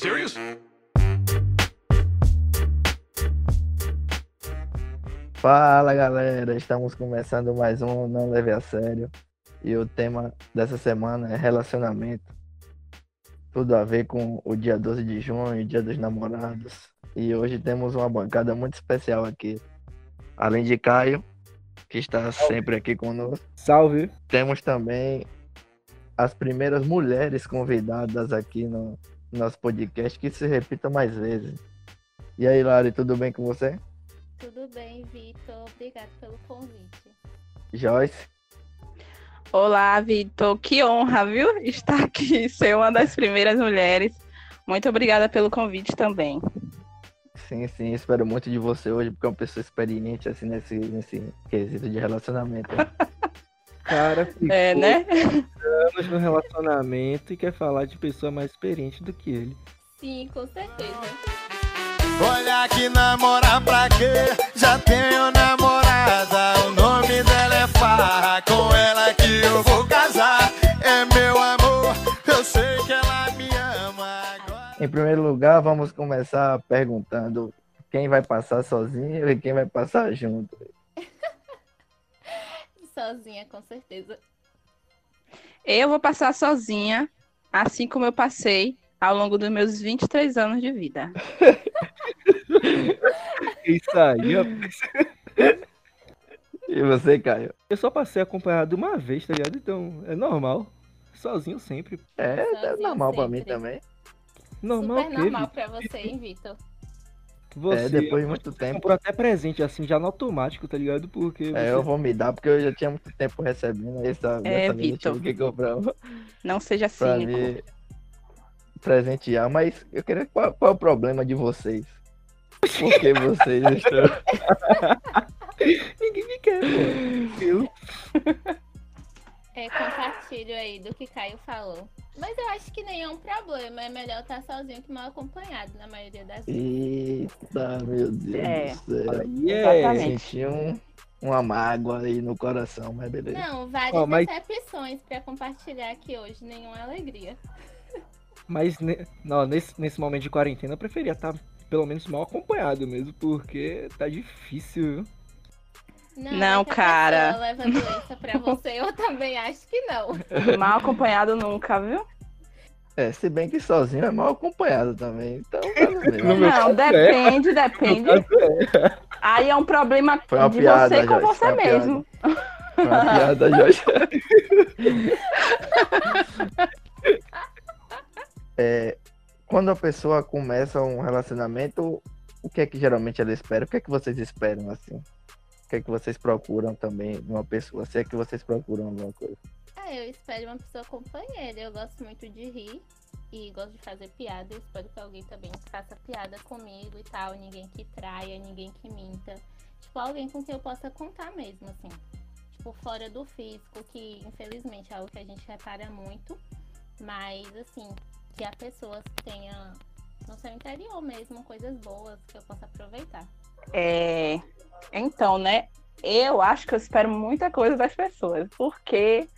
serious? Fala galera, estamos começando mais um Não Leve a Sério e o tema dessa semana é relacionamento. Tudo a ver com o dia 12 de junho, dia dos namorados. E hoje temos uma bancada muito especial aqui. Além de Caio, que está sempre aqui conosco, Salve. temos também as primeiras mulheres convidadas aqui no nosso podcast, que se repita mais vezes. E aí, Lari, tudo bem com você? Tudo bem, Vitor. Obrigado pelo convite. Joyce? Olá, Vitor. Que honra, viu? Estar aqui, ser uma das primeiras mulheres. Muito obrigada pelo convite também. Sim, sim, espero muito de você hoje, porque é uma pessoa experiente, assim, nesse, nesse quesito de relacionamento. Cara, ficou É, né? anos no relacionamento e quer falar de pessoa mais experiente do que ele. Sim, com certeza. Olha que namorar pra quê? Já tenho namorada. O nome dela é Farra. Com ela que eu vou casar. É meu amor. Eu sei que ela me ama. Agora... Em primeiro lugar, vamos começar perguntando quem vai passar sozinho e quem vai passar junto. Sozinha, com certeza. Eu vou passar sozinha, assim como eu passei ao longo dos meus 23 anos de vida. Isso aí. E você, Caio? Eu só passei acompanhado uma vez, tá ligado? Então, é normal. Sozinho sempre. É, é Sozinho normal pra mim sempre. também. Normal Super normal pra você, hein, Vitor? Você É, depois de muito tempo. comprou até presente, assim, já no automático, tá ligado? Porque É, você- eu vou me dar, porque eu já tinha muito tempo recebendo. Essa, É, eu Vitor. que comprar Não seja pra cínico. me presentear. Mas eu queria qual, qual é o problema de vocês? Por que vocês estão. Ninguém me quer, pô. É, compartilho aí do que Caio falou. Mas eu acho que nenhum problema. É melhor estar sozinho que mal acompanhado, na maioria das vezes. Eita, meu Deus É. do céu. É... Exatamente. Senti um, uma mágoa aí no coração, mas beleza. Não, várias Ó, mas- decepções pra compartilhar aqui hoje. Nenhuma alegria. Mas ne- não, nesse, nesse momento de quarentena eu preferia estar pelo menos mal acompanhado mesmo, porque tá difícil, viu? Não, é a cara. pessoa leva doença pra você, eu também acho que não. Mal acompanhado nunca, viu? É, se bem que sozinho é mal acompanhado também. Então, tá mesmo. Não, caso é. depende, depende. Aí é um problema Foi de piada, você com você foi uma piada. mesmo. Foi uma piada, Jorge. É, quando a pessoa começa um relacionamento, o que é que geralmente ela espera? O que é que vocês esperam assim? O que é que vocês procuram também numa pessoa? Se é que vocês procuram alguma coisa? Ah, eu espero uma pessoa companheira. Eu gosto muito de rir e gosto de fazer piada. Eu espero que alguém também faça piada comigo e tal. Ninguém que traia, ninguém que minta. Tipo, alguém com quem eu possa contar mesmo, assim. Tipo, fora do físico, que infelizmente é algo que a gente repara muito. Mas, assim, que a pessoa tenha no seu interior mesmo coisas boas que eu possa aproveitar. É, então, né? Eu acho que eu espero muita coisa das pessoas, porque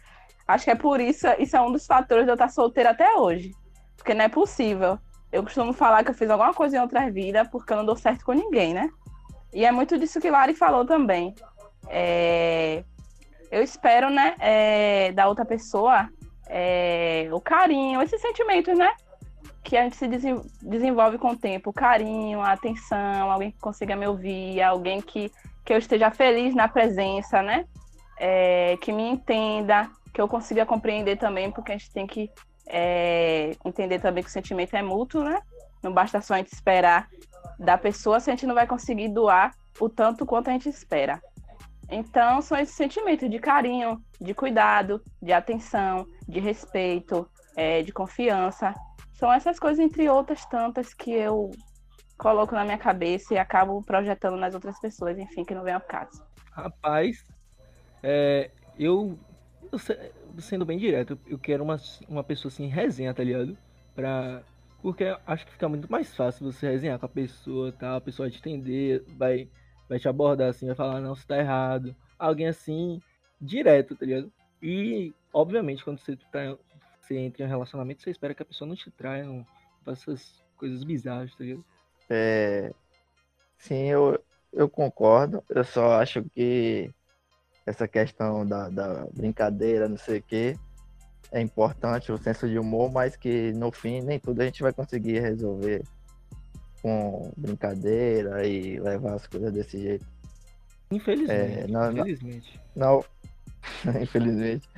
acho que é por isso, isso é um dos fatores de eu estar solteira até hoje. Porque não é possível. Eu costumo falar que eu fiz alguma coisa em outra vida porque eu não dou certo com ninguém, né? E é muito disso que Lari falou também. É, eu espero, né, é, da outra pessoa é, o carinho, esses sentimentos, né? Que a gente se desen- desenvolve com o tempo. Carinho, a atenção, alguém que consiga me ouvir, alguém que, que eu esteja feliz na presença, né? É, que me entenda, que eu consiga compreender também, porque a gente tem que é, entender também que o sentimento é mútuo, né? Não basta só a gente esperar da pessoa se a gente não vai conseguir doar o tanto quanto a gente espera. Então, são esses sentimentos de carinho, de cuidado, de atenção, de respeito, é, de confiança. São essas coisas, entre outras tantas, que eu coloco na minha cabeça e acabo projetando nas outras pessoas, enfim, que não vem ao caso. Rapaz, é, eu, eu se- sendo bem direto, eu quero uma, uma pessoa assim, resenha, tá ligado? Pra, porque acho que fica muito mais fácil você resenhar com a pessoa, tá? A pessoa te entender, vai, vai te abordar assim, vai falar, não, você tá errado. Alguém assim, direto, tá ligado? E, obviamente, quando você, tá, você entra em um relacionamento, você espera que a pessoa não te traia, não faça essas coisas bizarras, tá ligado? É, sim, eu, eu concordo. Eu só acho que essa questão da, da brincadeira, não sei o quê, é importante o senso de humor, mas que no fim nem tudo a gente vai conseguir resolver com brincadeira e levar as coisas desse jeito. Infelizmente. É, não- não- infelizmente. Não, infelizmente.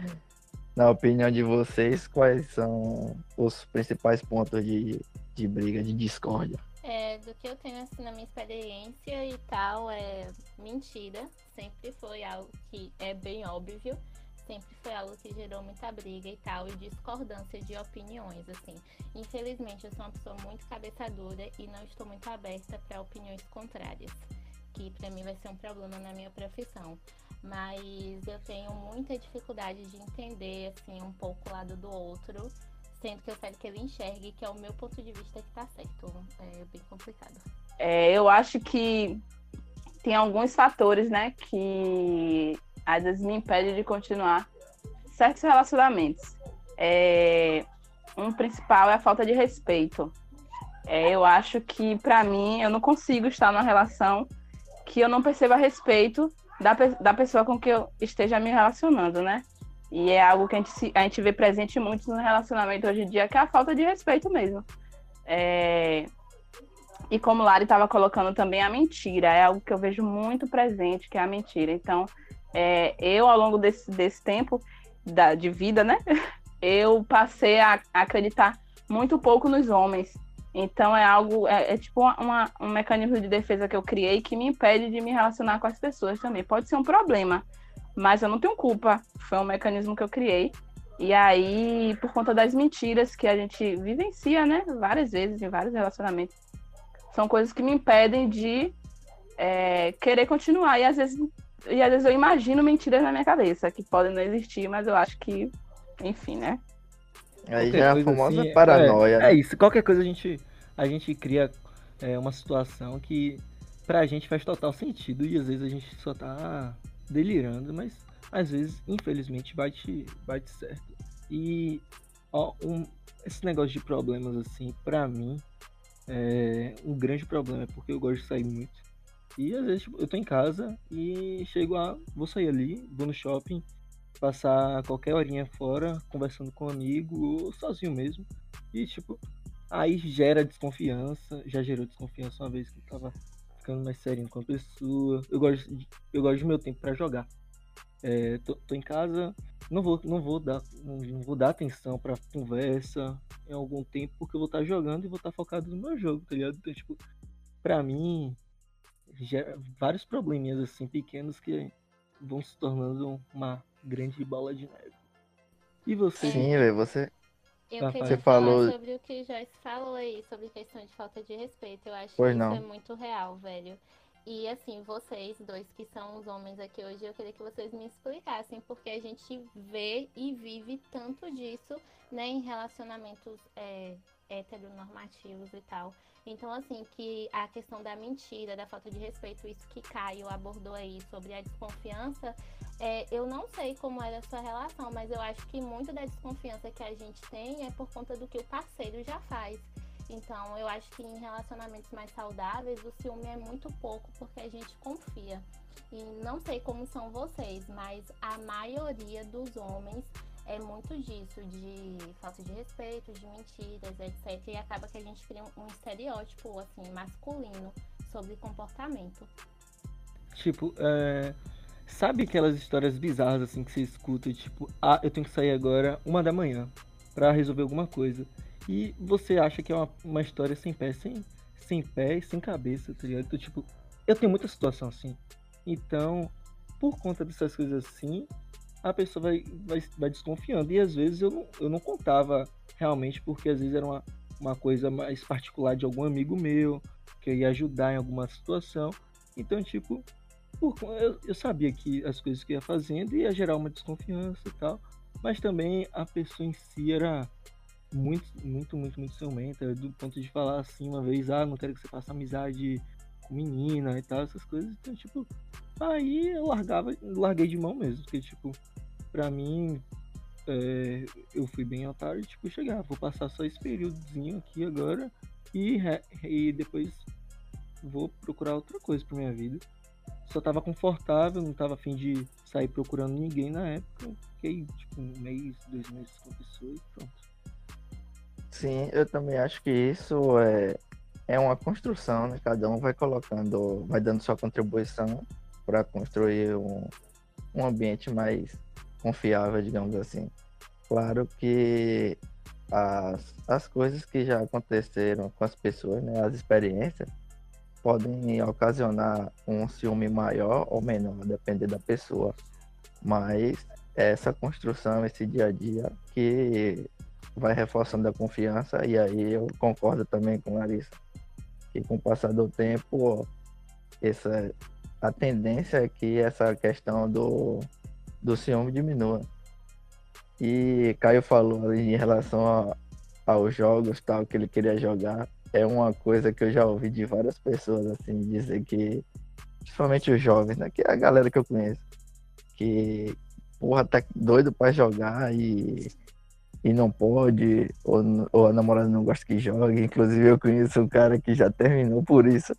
Na opinião de vocês, quais são os principais pontos de, de briga, de discórdia? É, do que eu tenho assim na minha experiência e tal, é mentira. Sempre foi algo que é bem óbvio. Sempre foi algo que gerou muita briga e tal, e discordância de opiniões, assim. Infelizmente, eu sou uma pessoa muito cabeça dura e não estou muito aberta para opiniões contrárias, que para mim vai ser um problema na minha profissão. Mas eu tenho muita dificuldade de entender, assim, um pouco o lado do outro, sendo que eu quero que ele enxergue que é o meu ponto de vista que tá certo. É bem complicado. É, eu acho que tem alguns fatores, né, que às vezes me impedem de continuar certos relacionamentos. É, um principal é a falta de respeito. É, eu acho que, para mim, eu não consigo estar numa relação que eu não perceba respeito da, da pessoa com que eu esteja me relacionando, né? E é algo que a gente, se- a gente vê presente muito no relacionamento hoje em dia, que é a falta de respeito mesmo. É, e como o Lari estava colocando também, a mentira é algo que eu vejo muito presente, que é a mentira. Então, é, eu, ao longo desse, desse tempo da, de vida, né, eu passei a acreditar muito pouco nos homens. Então, é algo, é, é tipo uma- um mecanismo de defesa que eu criei que me impede de me relacionar com as pessoas também. Pode ser um problema, mas eu não tenho culpa. Foi um mecanismo que eu criei. E aí, por conta das mentiras que a gente vivencia, né, várias vezes em vários relacionamentos, são coisas que me impedem de é, querer continuar. E às, vezes, e às vezes eu imagino mentiras na minha cabeça, que podem não existir, mas eu acho que, enfim, né? Aí já é a famosa assim, paranoia, é, né? É isso, qualquer coisa a gente, a gente cria é, uma situação que pra gente faz total sentido e às vezes a gente só tá delirando, mas às vezes, infelizmente, bate, bate certo. E ó, um- esse negócio de problemas assim, pra mim, é um grande problema, porque eu gosto de sair muito. E às vezes tipo, eu tô em casa e chego a. Vou sair ali, vou no shopping, passar qualquer horinha fora, conversando com um amigo ou sozinho mesmo. E tipo, aí gera desconfiança. Já gerou desconfiança uma vez que eu tava ficando mais sério com a pessoa. Eu gosto, de, eu gosto do meu tempo pra jogar. É, tô, tô em casa, não vou, não vou dar, não, não vou dar atenção pra conversa em algum tempo, porque eu vou estar jogando e vou estar focado no meu jogo, tá ligado? Então, tipo, pra mim, gera vários probleminhas assim pequenos que vão se tornando uma grande bola de neve. E você? Sim, velho, você. Eu Ah, queria você falar falou- sobre o que Joyce falou aí, sobre questão de falta de respeito. Eu acho Pois que não. isso é muito real, velho. E assim, vocês dois que são os homens aqui hoje, eu queria que vocês me explicassem, porque a gente vê e vive tanto disso, né, em relacionamentos é, heteronormativos e tal. Então, assim, que a questão da mentira, da falta de respeito, isso que Caio abordou aí sobre a desconfiança, é, eu não sei como era a sua relação, mas eu acho que muito da desconfiança que a gente tem é por conta do que o parceiro já faz. Então, eu acho que em relacionamentos mais saudáveis, o ciúme é muito pouco porque a gente confia. E não sei como são vocês, mas a maioria dos homens é muito disso, de falta de respeito, de mentiras, etc. E acaba que a gente cria um, estereótipo, assim, masculino sobre comportamento. Tipo, é, sabe aquelas histórias bizarras assim que você escuta, tipo, ah, eu tenho que sair agora uma da manhã pra resolver alguma coisa. E você acha que é uma, uma história sem pé, sem, sem pé e sem cabeça, tá ligado? Então, tipo, eu tenho muita situação assim. Então, por conta dessas coisas assim, a pessoa vai, vai, vai desconfiando. E às vezes eu não, eu não contava realmente, porque às vezes era uma, uma coisa mais particular de algum amigo meu, que eu ia ajudar em alguma situação. Então, tipo, por eu, eu sabia que as coisas que ia fazendo ia gerar uma desconfiança e tal, mas também a pessoa em si era muito, muito, muito, muito ciumenta, do ponto de falar assim uma vez, ah, não quero que você faça amizade com menina e tal, essas coisas. Então, tipo, aí eu largava, larguei de mão mesmo, porque, tipo, pra mim, é, eu fui bem otário e, tipo, chegar, vou passar só esse períodozinho aqui agora e, e depois vou procurar outra coisa pra minha vida. Só tava confortável, não tava afim de sair procurando ninguém na época. Fiquei, tipo, um mês, dois meses com a pessoa e pronto. Sim, eu também acho que isso é, é uma construção, né? Cada um vai colocando, vai dando sua contribuição para construir um, um ambiente mais confiável, digamos assim. Claro que as, as coisas que já aconteceram com as pessoas, né? As experiências, podem ocasionar um ciúme maior ou menor, depender da pessoa. Mas essa construção, esse dia a dia, que vai reforçando a confiança, e aí eu concordo também com Larissa, que com o passar do tempo, essa, a tendência é que essa questão do, do ciúme diminua. E Caio falou em relação a, aos jogos tal que ele queria jogar, é uma coisa que eu já ouvi de várias pessoas assim dizer que, principalmente os jovens, né, que é a galera que eu conheço, que porra tá doido pra jogar e e não pode, ou, ou a namorada não gosta que jogue. Inclusive, eu conheço um cara que já terminou por isso.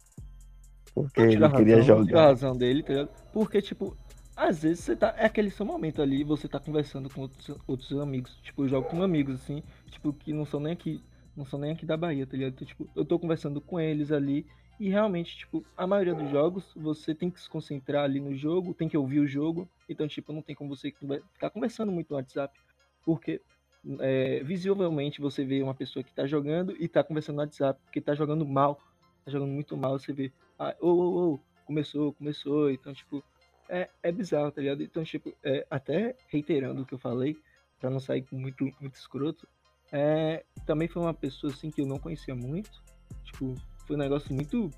Porque ele queria razão, eu tiro a jogar. razão dele, tá? Porque, tipo, às vezes você tá. É aquele seu momento ali, você tá conversando com outros, outros amigos. Tipo, eu jogo com amigos, assim, tipo, que não são nem aqui. Não são nem aqui da Bahia, tá ligado? Então, tipo, eu tô conversando com eles ali. E realmente, tipo, a maioria dos jogos, você tem que se concentrar ali no jogo, tem que ouvir o jogo. Então, tipo, não tem como você ficar conversando muito no WhatsApp. Porque é, visivelmente você vê uma pessoa que tá jogando e tá conversando no WhatsApp, porque tá jogando mal, tá jogando muito mal, você vê, ah, ô, ô, ô, começou, começou, então, tipo, é, é bizarro, tá ligado? Então, tipo, é, até reiterando o que eu falei, pra não sair com muito, muito escroto, é, também foi uma pessoa, assim, que eu não conhecia muito, tipo, foi um negócio muito...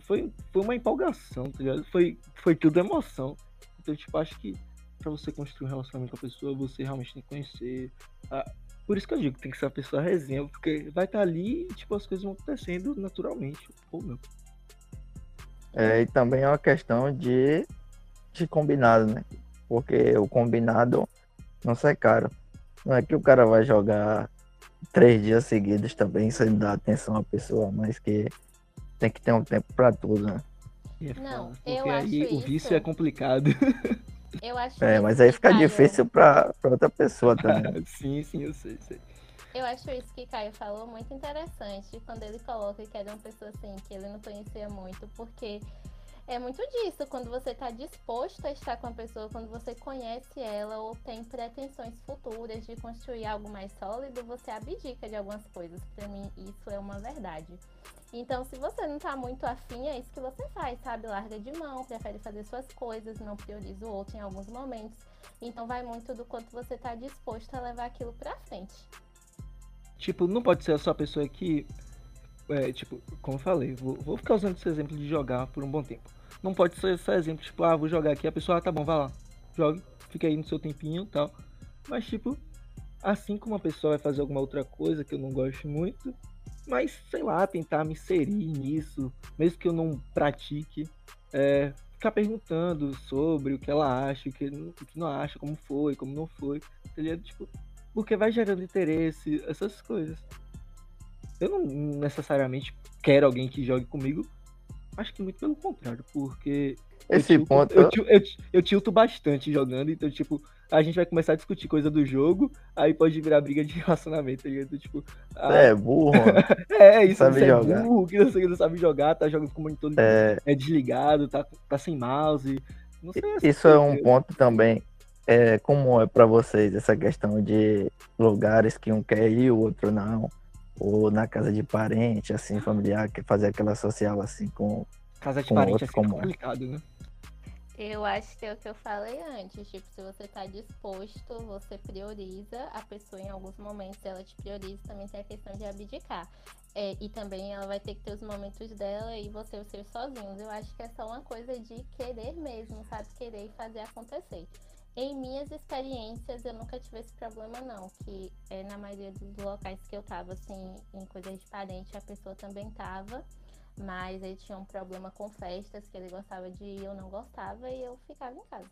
Foi, foi uma empolgação, tá ligado? Foi, foi tudo emoção. Então, tipo, acho que pra você construir um relacionamento com a pessoa, você realmente tem que conhecer. a- Por isso que eu digo, tem que ser uma pessoa resenha, porque vai estar ali e, tipo, as coisas vão acontecendo naturalmente. Ou não. É, e também é uma questão de, de combinado, né? Porque o combinado não sai caro. Não é que o cara vai jogar três dias seguidos também sem dar atenção à pessoa, mas que tem que ter um tempo pra tudo, né? É Não, foda, eu porque aí acho o vício isso- é complicado. Eu acho É, isso mas aí fica Caio- difícil pra, pra outra pessoa também. sim, sim, eu sei, sei. Eu acho isso que Caio falou muito interessante quando ele coloca que era uma pessoa assim que ele não conhecia muito, porque é muito disso, quando você tá disposto a estar com a pessoa, quando você conhece ela ou tem pretensões futuras de construir algo mais sólido, você abdica de algumas coisas. Pra mim, isso é uma verdade. Então, se você não tá muito afim, é isso que você faz, sabe? Larga de mão, prefere fazer suas coisas, não prioriza o outro em alguns momentos. Então, vai muito do quanto você tá disposto a levar aquilo pra frente. Tipo, não pode ser só a pessoa que. É, tipo, como eu falei, vou, vou ficar usando esse exemplo de jogar por um bom tempo. Não pode ser só exemplo, tipo, ah, vou jogar aqui, a pessoa, ah, tá bom, vai lá, jogue, fica aí no seu tempinho e tal. Mas, tipo, assim como a pessoa vai fazer alguma outra coisa que eu não gosto muito, mas, sei lá, tentar me inserir nisso, mesmo que eu não pratique, é, ficar perguntando sobre o que ela acha, o que, o que não acha, como foi, como não foi, tá? Tipo, porque vai gerando interesse, essas coisas. Eu não necessariamente quero alguém que jogue comigo, acho que muito pelo contrário, porque Esse eu tilto, ponto. eu, eu, ti- eu tilto bastante jogando, então, tipo, a gente vai começar a discutir coisa do jogo, aí pode virar briga de relacionamento, tá ligado? Tipo, ah, É burro, é isso, sabe você jogar. é burro, que não sabe jogar, tá jogando com o monitor É, é desligado, tá, tá sem mouse. Não sei Isso é um ponto também. É, como é pra vocês essa questão de lugares que um quer ir, o outro não? Ou na casa de parente, assim, familiar, que fazer aquela social assim com. Casa de com parente outro é sempre como é. complicado, né? Eu acho que é o que eu falei antes, tipo, se você tá disposto, você prioriza a pessoa em alguns momentos, ela te prioriza, também tem a questão de abdicar. É, e também ela vai ter que ter os momentos dela e você os seus sozinhos. Eu acho que é só uma coisa de querer mesmo, sabe? Querer e fazer acontecer. Em minhas experiências, eu nunca tive esse problema, não. Que é, na maioria dos locais que eu tava, assim, em coisas de parente, a pessoa também tava. Mas ele tinha um problema com festas, que ele gostava de ir, eu não gostava, e eu ficava em casa.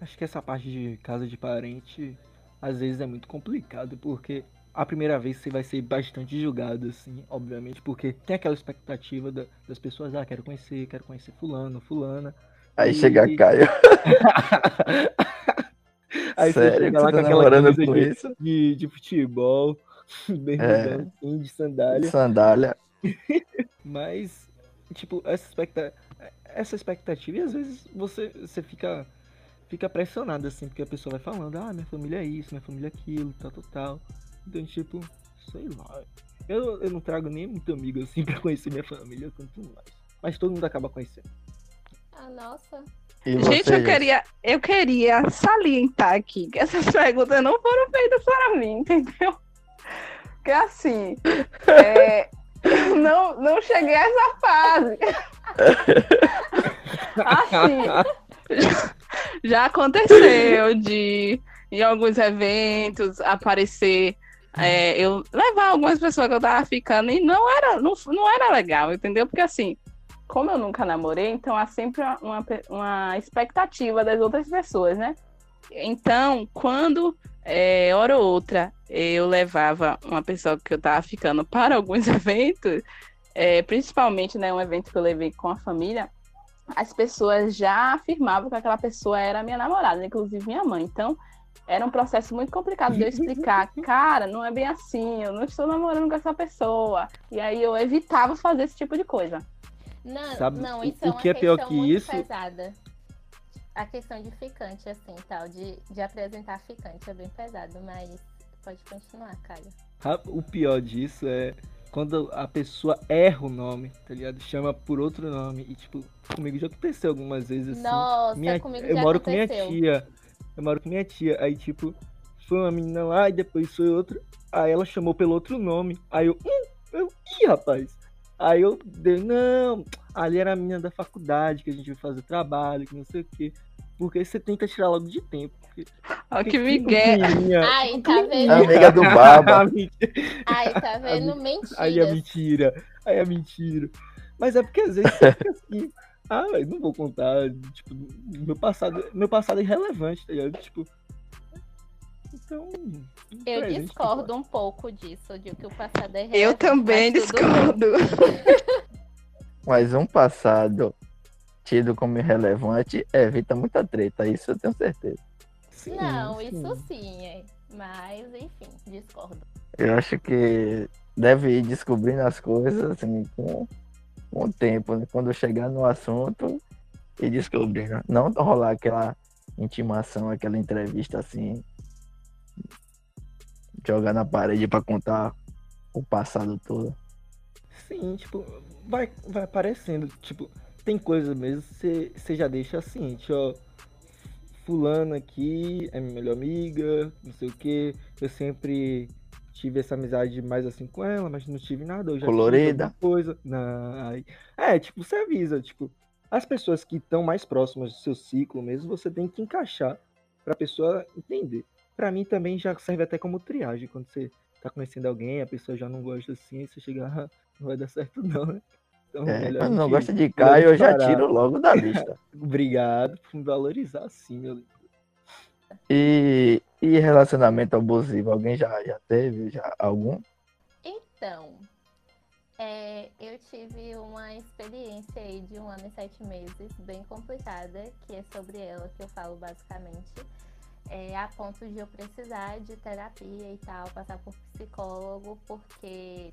Acho que essa parte de casa de parente às vezes é muito complicado, porque a primeira vez você vai ser bastante julgado, assim, obviamente, porque tem aquela expectativa da- das pessoas, ah, quero conhecer, quero conhecer fulano, fulana. Aí E- chega Caio. Aí você Sério, chega que lá tu com tá aquela camisa com de, isso? de, de futebol, bermudão, assim, de sandália. Sandália. Mas, tipo, essa, expecta... essa expectativa, e às vezes você, você fica, fica pressionado, assim, porque a pessoa vai falando, ah, minha família é isso, minha família é aquilo, tal, tal, tal. Então, tipo, sei lá. Eu, eu não trago nem muito amigo, assim, pra conhecer minha família, quanto mais. Mas todo mundo acaba conhecendo. Ah, nossa. E Gente, você, eu queria, eu queria salientar aqui que essas perguntas não foram feitas para mim, entendeu? Porque assim, é, não, não cheguei a essa fase. Assim, já aconteceu de em alguns eventos aparecer é, eu levar algumas pessoas que eu tava ficando e não era não, não era legal entendeu porque assim como eu nunca namorei então há sempre uma, uma, pe- uma expectativa das outras pessoas né então quando é, hora ou outra eu levava uma pessoa que eu tava ficando para alguns eventos é, principalmente né um evento que eu levei com a família as pessoas já afirmavam que aquela pessoa era minha namorada, inclusive minha mãe. Então, era um processo muito complicado de eu explicar, cara, não é bem assim, eu não estou namorando com essa pessoa. E aí eu evitava fazer esse tipo de coisa. Não, Sabe não o- isso o é uma que é pior que isso? pesada. A questão de ficante, assim, tal, de, de apresentar ficante é bem pesado, mas pode continuar, Caio. O pior disso é quando a pessoa erra o nome, tá ligado? Chama por outro nome. E, tipo, comigo já aconteceu algumas vezes assim. Nossa, minha, comigo eu já moro aconteceu. com minha tia. Eu moro com minha tia. Aí, tipo, foi uma menina lá e depois foi outra. Aí ela chamou pelo outro nome. Aí eu, hum, eu, ih, rapaz. Aí eu dei, não, ali era a menina da faculdade que a gente vai fazer trabalho, que não sei o quê. Porque você tenta tirar logo de tempo. Porque, Olha porque que migué. Ai, tá vendo? Amiga do Baba. Ai, tá vendo? Mentiras. Aí é mentira. Aí é mentira. Mas é porque às vezes você fica assim. Ah, não vou contar. Tipo, meu passado, meu passado é irrelevante, tá ligado? Tipo. Então. Eu discordo um pouco disso, de que o passado é Eu relevante, também discordo. Mas um passado tido como irrelevante evita muita treta, isso eu tenho certeza. Sim, Não, sim. isso sim, é. mas enfim, discordo. Eu acho que deve ir descobrindo as coisas assim com, com o tempo, né? quando chegar no assunto e descobrindo. Não rolar aquela intimação, aquela entrevista assim, jogar na parede pra contar o passado todo. Sim, tipo, vai, vai aparecendo. Tipo, tem coisa mesmo, você você já deixa assim, tipo, ó. Fulano aqui é minha melhor amiga, não sei o que. Eu sempre tive essa amizade mais assim com ela, mas não tive nada. Eu já Colorida. coisa. Não, É, tipo, você avisa, tipo, as pessoas que estão mais próximas do seu ciclo mesmo, você tem que encaixar pra pessoa entender. Pra mim também já serve até como triagem, quando você tá conhecendo alguém, a pessoa já não gosta assim, você chega, ah, não vai dar certo não, né? Então, É, não gosta de Caio, eu já tiro logo da lista. Obrigado por me valorizar assim, meu lindo. E, e relacionamento abusivo, alguém já, já teve? Já, algum? Então, é, eu tive uma experiência aí de um ano e sete meses, bem complicada, que é sobre ela que eu falo basicamente. É, a ponto de eu precisar de terapia e tal, passar por psicólogo, porque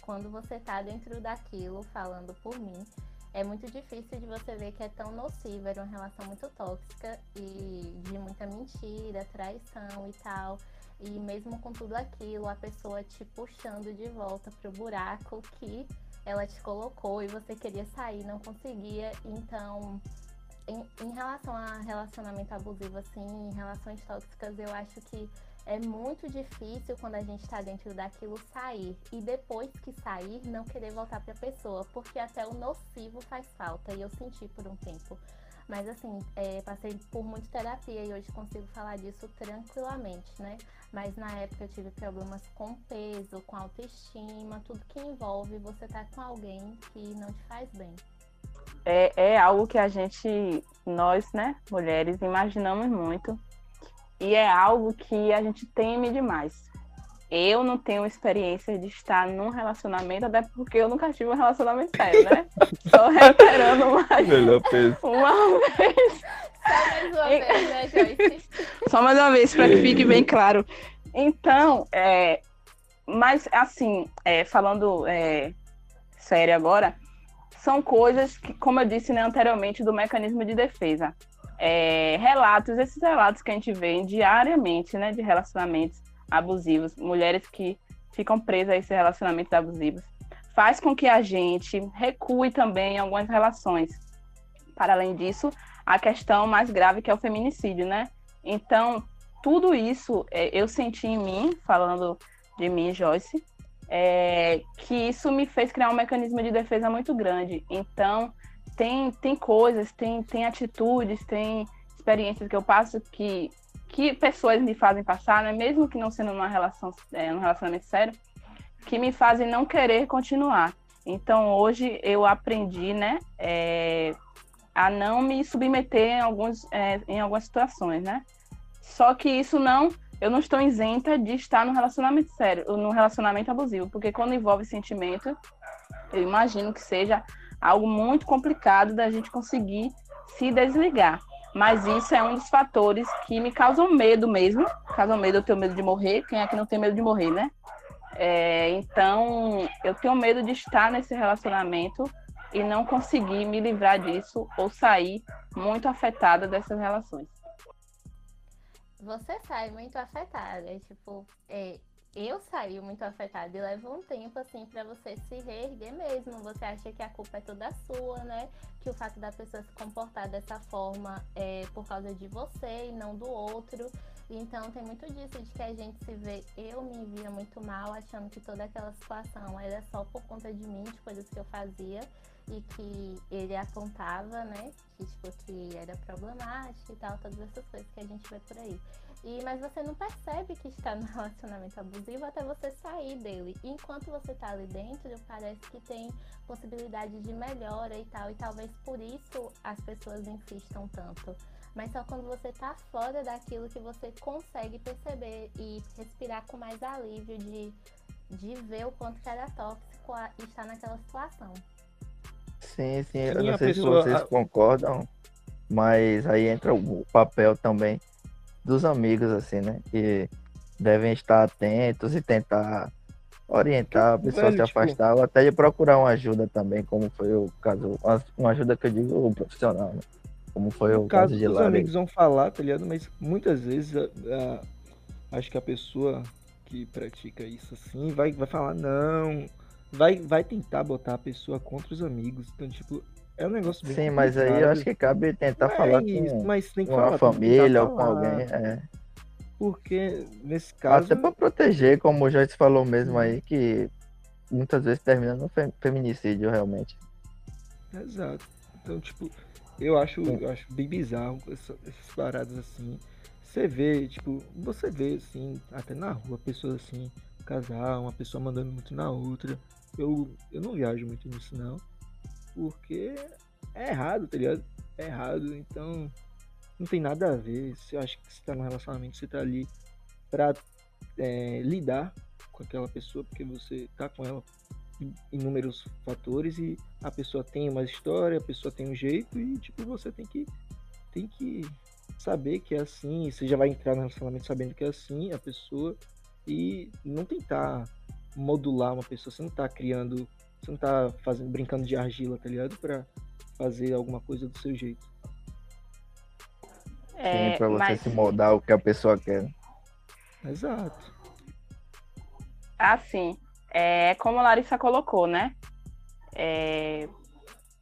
quando você tá dentro daquilo, falando por mim, é muito difícil de você ver que é tão nociva, era uma relação muito tóxica e de muita mentira, traição e tal. E mesmo com tudo aquilo, a pessoa te puxando de volta pro buraco que ela te colocou e você queria sair, não conseguia. Então, em, em relação a relacionamento abusivo, assim, em relações tóxicas, eu acho que é muito difícil quando a gente tá dentro daquilo sair. E depois que sair, não querer voltar pra pessoa, porque até o nocivo faz falta. E eu senti por um tempo. Mas assim, é, passei por muita terapia e hoje consigo falar disso tranquilamente, né? Mas na época eu tive problemas com peso, com autoestima, tudo que envolve você estar com alguém que não te faz bem. É, é algo que a gente, nós, né, mulheres, imaginamos muito. E é algo que a gente teme demais. Eu não tenho experiência de estar num relacionamento, até porque eu nunca tive um relacionamento sério, né? Só reiterando mais Melhor peso. uma vez. Só mais uma vez, né, Joyce? Só mais uma vez, para que fique bem claro. Então, é, mas assim, é, falando é, sério agora, são coisas que, como eu disse né, anteriormente, do mecanismo de defesa. É, relatos, esses relatos que a gente vê diariamente, né, de relacionamentos abusivos, mulheres que ficam presas a esses relacionamentos abusivos, faz com que a gente recue também em algumas relações. Para além disso, a questão mais grave que é o feminicídio, né? Então, tudo isso é, eu senti em mim, falando de mim, Joyce, é, que isso me fez criar um mecanismo de defesa muito grande. Então, tem, tem coisas, tem, tem atitudes, tem experiências que eu passo que, que pessoas me fazem passar, né? mesmo que não sendo numa relação, é, um relacionamento sério, que me fazem não querer continuar. Então, hoje eu aprendi, né, é, a não me submeter em, alguns, é, em algumas situações, né? Só que isso não, eu não estou isenta de estar num relacionamento sério, num relacionamento abusivo, porque quando envolve sentimento, eu imagino que seja algo muito complicado da gente conseguir se desligar. Mas isso é um dos fatores que me causam medo mesmo. Causam medo, eu tenho medo de morrer. Quem é que não tem medo de morrer, né? É, então, eu tenho medo de estar nesse relacionamento e não conseguir me livrar disso ou sair muito afetada dessas relações. Você sai muito afetada. Tipo, é, eu saí muito afetada e leva um tempo assim para você se reerguer mesmo. Você acha que a culpa é toda sua, né? Que o fato da pessoa se comportar dessa forma é por causa de você e não do outro. Então tem muito disso de que a gente se vê, eu me via muito mal, achando que toda aquela situação era só por conta de mim, de coisas que eu fazia e que ele apontava, né? Que, tipo, que era problemático e tal, todas essas coisas que a gente vê por aí. E, mas você não percebe que está no relacionamento abusivo até você sair dele. E enquanto você está ali dentro, parece que tem possibilidade de melhora e tal. E talvez por isso as pessoas insistam tanto. Mas só quando você tá fora daquilo que você consegue perceber e respirar com mais alívio de, de ver o quanto que era tóxico a- estar naquela situação. Sim, sim, eu não sei pessoa- se vocês concordam, mas aí entra o papel também dos amigos, assim, né? Que devem estar atentos e tentar orientar a pessoa a se velho, tipo- afastar, ou até de procurar uma ajuda também, como foi o caso, uma- ajuda que eu digo profissional, né? Como foi o No caso caso, de os Lara. amigos vão falar, tá ligado? Mas muitas vezes a- a- acho que a pessoa que pratica isso assim vai, vai falar, não. Vai, vai tentar botar a pessoa contra os amigos. Então, tipo, é um negócio bem Sim, mas aí eu acho que cabe tentar é falar isso, com, mas tem que com falar, a família ou com alguém. É. Porque nesse caso. Até pra proteger, como o Joyce falou mesmo aí, que muitas vezes termina no fe- feminicídio, realmente. Exato. Então, tipo, eu acho, eu acho bem bizarro essa- essas paradas assim. Você vê, tipo, você vê assim, até na rua, pessoas assim, casal, uma pessoa mandando muito na outra. Eu, eu não viajo muito nisso não. Porque é errado, tá ligado? É errado, então não tem nada a ver. Se eu acho que você tá num relacionamento, você tá ali pra é, lidar com aquela pessoa, porque você tá com ela inúmeros fatores e a pessoa tem uma história, a pessoa tem um jeito e tipo você tem que tem que saber que é assim, você já vai entrar no relacionamento sabendo que é assim a pessoa e não tentar modular uma pessoa, você não tá criando, você não tá fazendo brincando de argila, tá ligado? Pra fazer alguma coisa do seu jeito. É, Sim, pra você mas, se moldar o que a pessoa quer. Exato. assim, é, como a Larissa colocou, né? É,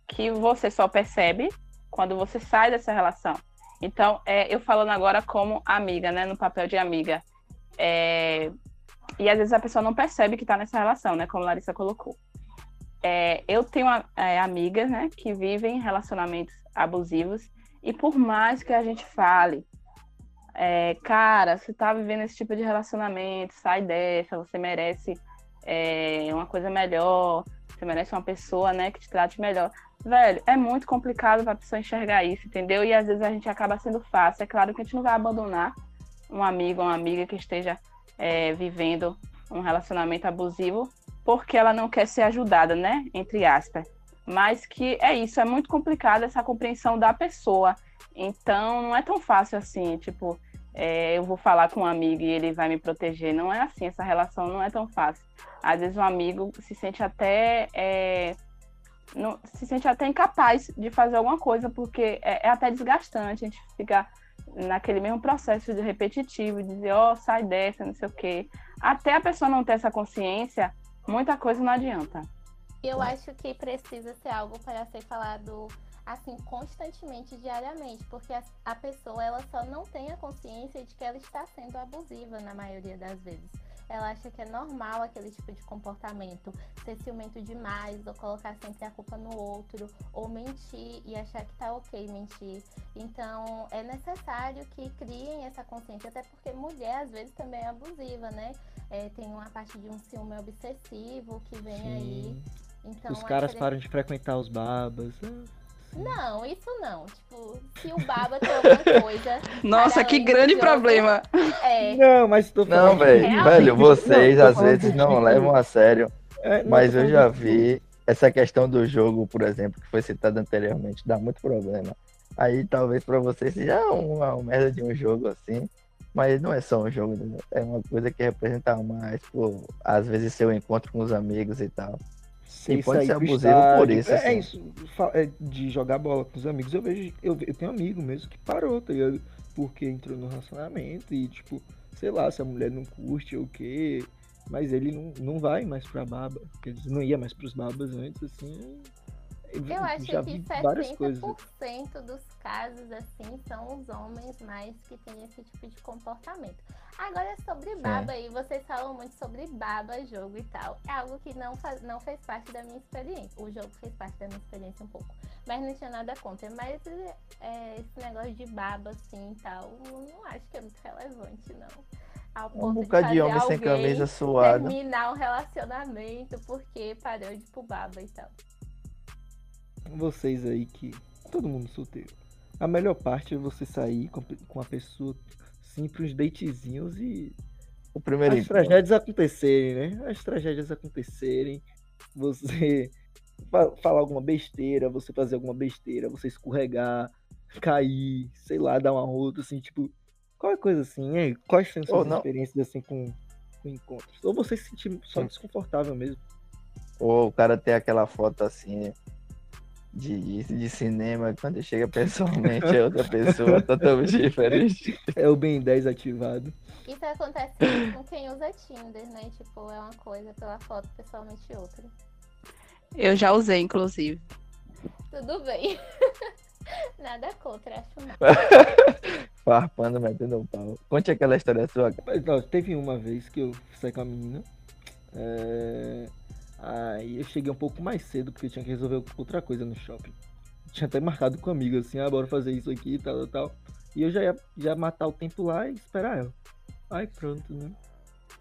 que você só percebe quando você sai dessa relação. Então, é, eu falando agora como amiga, né? No papel de amiga. É, e às vezes a pessoa não percebe que está nessa relação, né? Como a Larissa colocou. É, eu tenho é, amigas, né? Que vivem relacionamentos abusivos. E por mais que a gente fale, é, cara, você tá vivendo esse tipo de relacionamento, sai dessa, você merece é, uma coisa melhor. Você merece uma pessoa, né, que te trate melhor. Velho, é muito complicado pra pessoa enxergar isso, entendeu? E às vezes a gente acaba sendo fácil. É claro que a gente não vai abandonar um amigo uma amiga que esteja é, vivendo um relacionamento abusivo porque ela não quer ser ajudada, né? Entre aspas. Mas que é isso, é muito complicado essa compreensão da pessoa. Então, não é tão fácil assim, tipo, é, eu vou falar com um amigo e ele vai me proteger. Não é assim, essa relação não é tão fácil. Às vezes um amigo se sente até. É, não, se sente até incapaz de fazer alguma coisa, porque é, é até desgastante a gente ficar naquele mesmo processo de repetitivo, dizer, ó, oh, sai dessa, não sei o quê. Até a pessoa não ter essa consciência, muita coisa não adianta. Eu acho que precisa ser algo para ser falado assim constantemente, diariamente, porque a, a pessoa ela só não tem a consciência de que ela está sendo abusiva na maioria das vezes ela acha que é normal aquele tipo de comportamento, ser ciumento demais, ou colocar sempre a culpa no outro, ou mentir e achar que tá ok mentir. Então é necessário que criem essa consciência, até porque mulher às vezes também é abusiva, né? É, tem uma parte de um ciúme obsessivo que vem Sim. aí. Então, os caras param de frequentar os babas. Não, isso não. Tipo, se o baba tem alguma coisa. Nossa, que grande problema. É. Não, mas tô falando. Não, velho. Velho, vocês não, às vezes não levam a sério. É, mas eu já vi essa questão do jogo, por exemplo, que foi citada anteriormente, dá muito problema. Aí talvez para vocês seja uma, uma merda de um jogo assim. Mas não é só um jogo, né? é uma coisa que representa mais, pô, às vezes seu encontro com os amigos e tal. Sim, pode ser abusivo por isso. É, é, assim. isso, é, de jogar bola com os amigos. Eu vejo, eu, eu tenho um amigo mesmo que parou, tá ligado? Porque entrou no relacionamento e, tipo, sei lá, se a mulher não curte ou o quê. Mas ele não, não vai mais pra baba. Porque ele não ia mais pros babas antes, assim. Eu acho que 70% dos casos, assim, são os homens mais que têm esse tipo de comportamento. Agora, sobre baba aí, vocês falam muito sobre baba, jogo e tal. É algo que não, faz, não fez parte da minha experiência. O jogo fez parte da minha experiência um pouco. Mas não tinha nada contra. Mas é, esse negócio de baba, assim e tal, não acho que é muito relevante, não. Ao um bocado de, de homem sem camisa suada. Terminar um relacionamento porque parou de ir pro baba e tal vocês aí que. Todo mundo solteiro. A melhor parte é você sair com, com a pessoa sim para uns datezinhos e. O primeiro As encontro. tragédias acontecerem, né? As tragédias acontecerem. Você falar alguma besteira, você fazer alguma besteira, você escorregar, cair, sei lá, dar uma rota, assim, tipo. Qualquer coisa assim, hein? Quais são suas experiências assim com, com encontros? Ou você se sentir só desconfortável mesmo? Ou o cara ter aquela foto assim, de, de cinema, quando chega pessoalmente é outra pessoa totalmente diferente. É o Ben 10 ativado. Isso acontece com quem usa Tinder, né? Tipo, é uma coisa pela foto, pessoalmente outra. Eu já usei, inclusive. Tudo bem. Nada contra, acho mal. Farpando, metendo o pau. Conte aquela história sua. Mas, não, teve uma vez que eu saí com a menina. É... Aí eu cheguei um pouco mais cedo, porque eu tinha que resolver outra coisa no shopping. Tinha até marcado com amigo, assim, ah, bora fazer isso aqui e tal, tal. E eu já ia já matar o tempo lá e esperar ela. Aí pronto, né?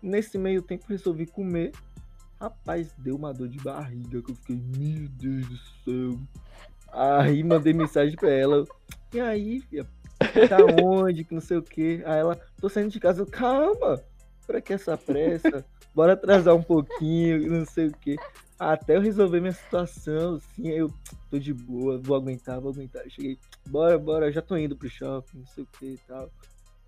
Nesse meio tempo resolvi comer. Rapaz, deu uma dor de barriga que eu fiquei, meu Deus do céu. Aí mandei mensagem pra ela. E aí, filha? Tá onde? Que não sei o que. Aí ela, tô saindo de casa. Calma! Pra que essa pressa? Bora atrasar um pouquinho, não sei o que. Até eu resolver minha situação, assim, eu tô de boa, vou aguentar, vou aguentar. Eu cheguei, bora, bora, já tô indo pro shopping, não sei o que e tal.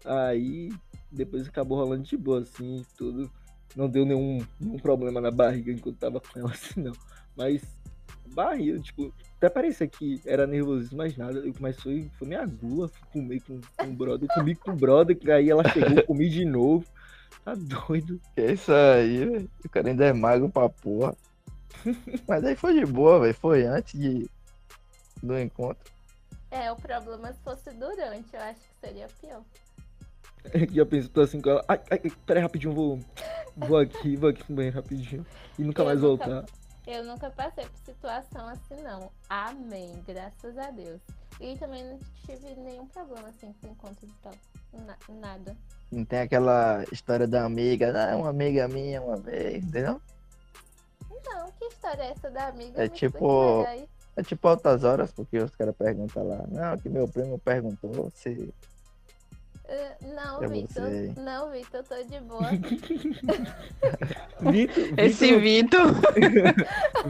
Aí, depois acabou rolando de boa, assim, tudo. Não deu nenhum, nenhum problema na barriga enquanto tava com ela, assim, não. Mas, barriga, tipo, até parecia que era nervosismo, mas nada. Mas foi, foi minha gula, fui comer com, com o brother, comi com o brother, aí ela chegou, comi de novo. Tá doido. Que isso aí, velho. O cara ainda é magro pra porra. Mas aí foi de boa, velho. Foi antes de... do encontro. É, o problema se fosse durante, eu acho que seria pior. Já pensou assim com ela. Ai, ai, peraí, rapidinho, vou. Vou aqui, vou aqui no rapidinho. E nunca eu mais nunca, voltar. Eu nunca passei por situação assim, não. Amém, graças a Deus. E também não tive nenhum problema assim com encontros e tal. Na, nada. Não tem aquela história da amiga, ah, uma amiga minha uma vez, entendeu? Não, que história é essa da amiga? É Me tipo-. É tipo altas horas, porque os caras perguntam lá. Não, que meu primo perguntou se. Eh, Não, É Vitor. você. Não, Vitor, tô de boa. Vitor, Esse Vitor, Vitor.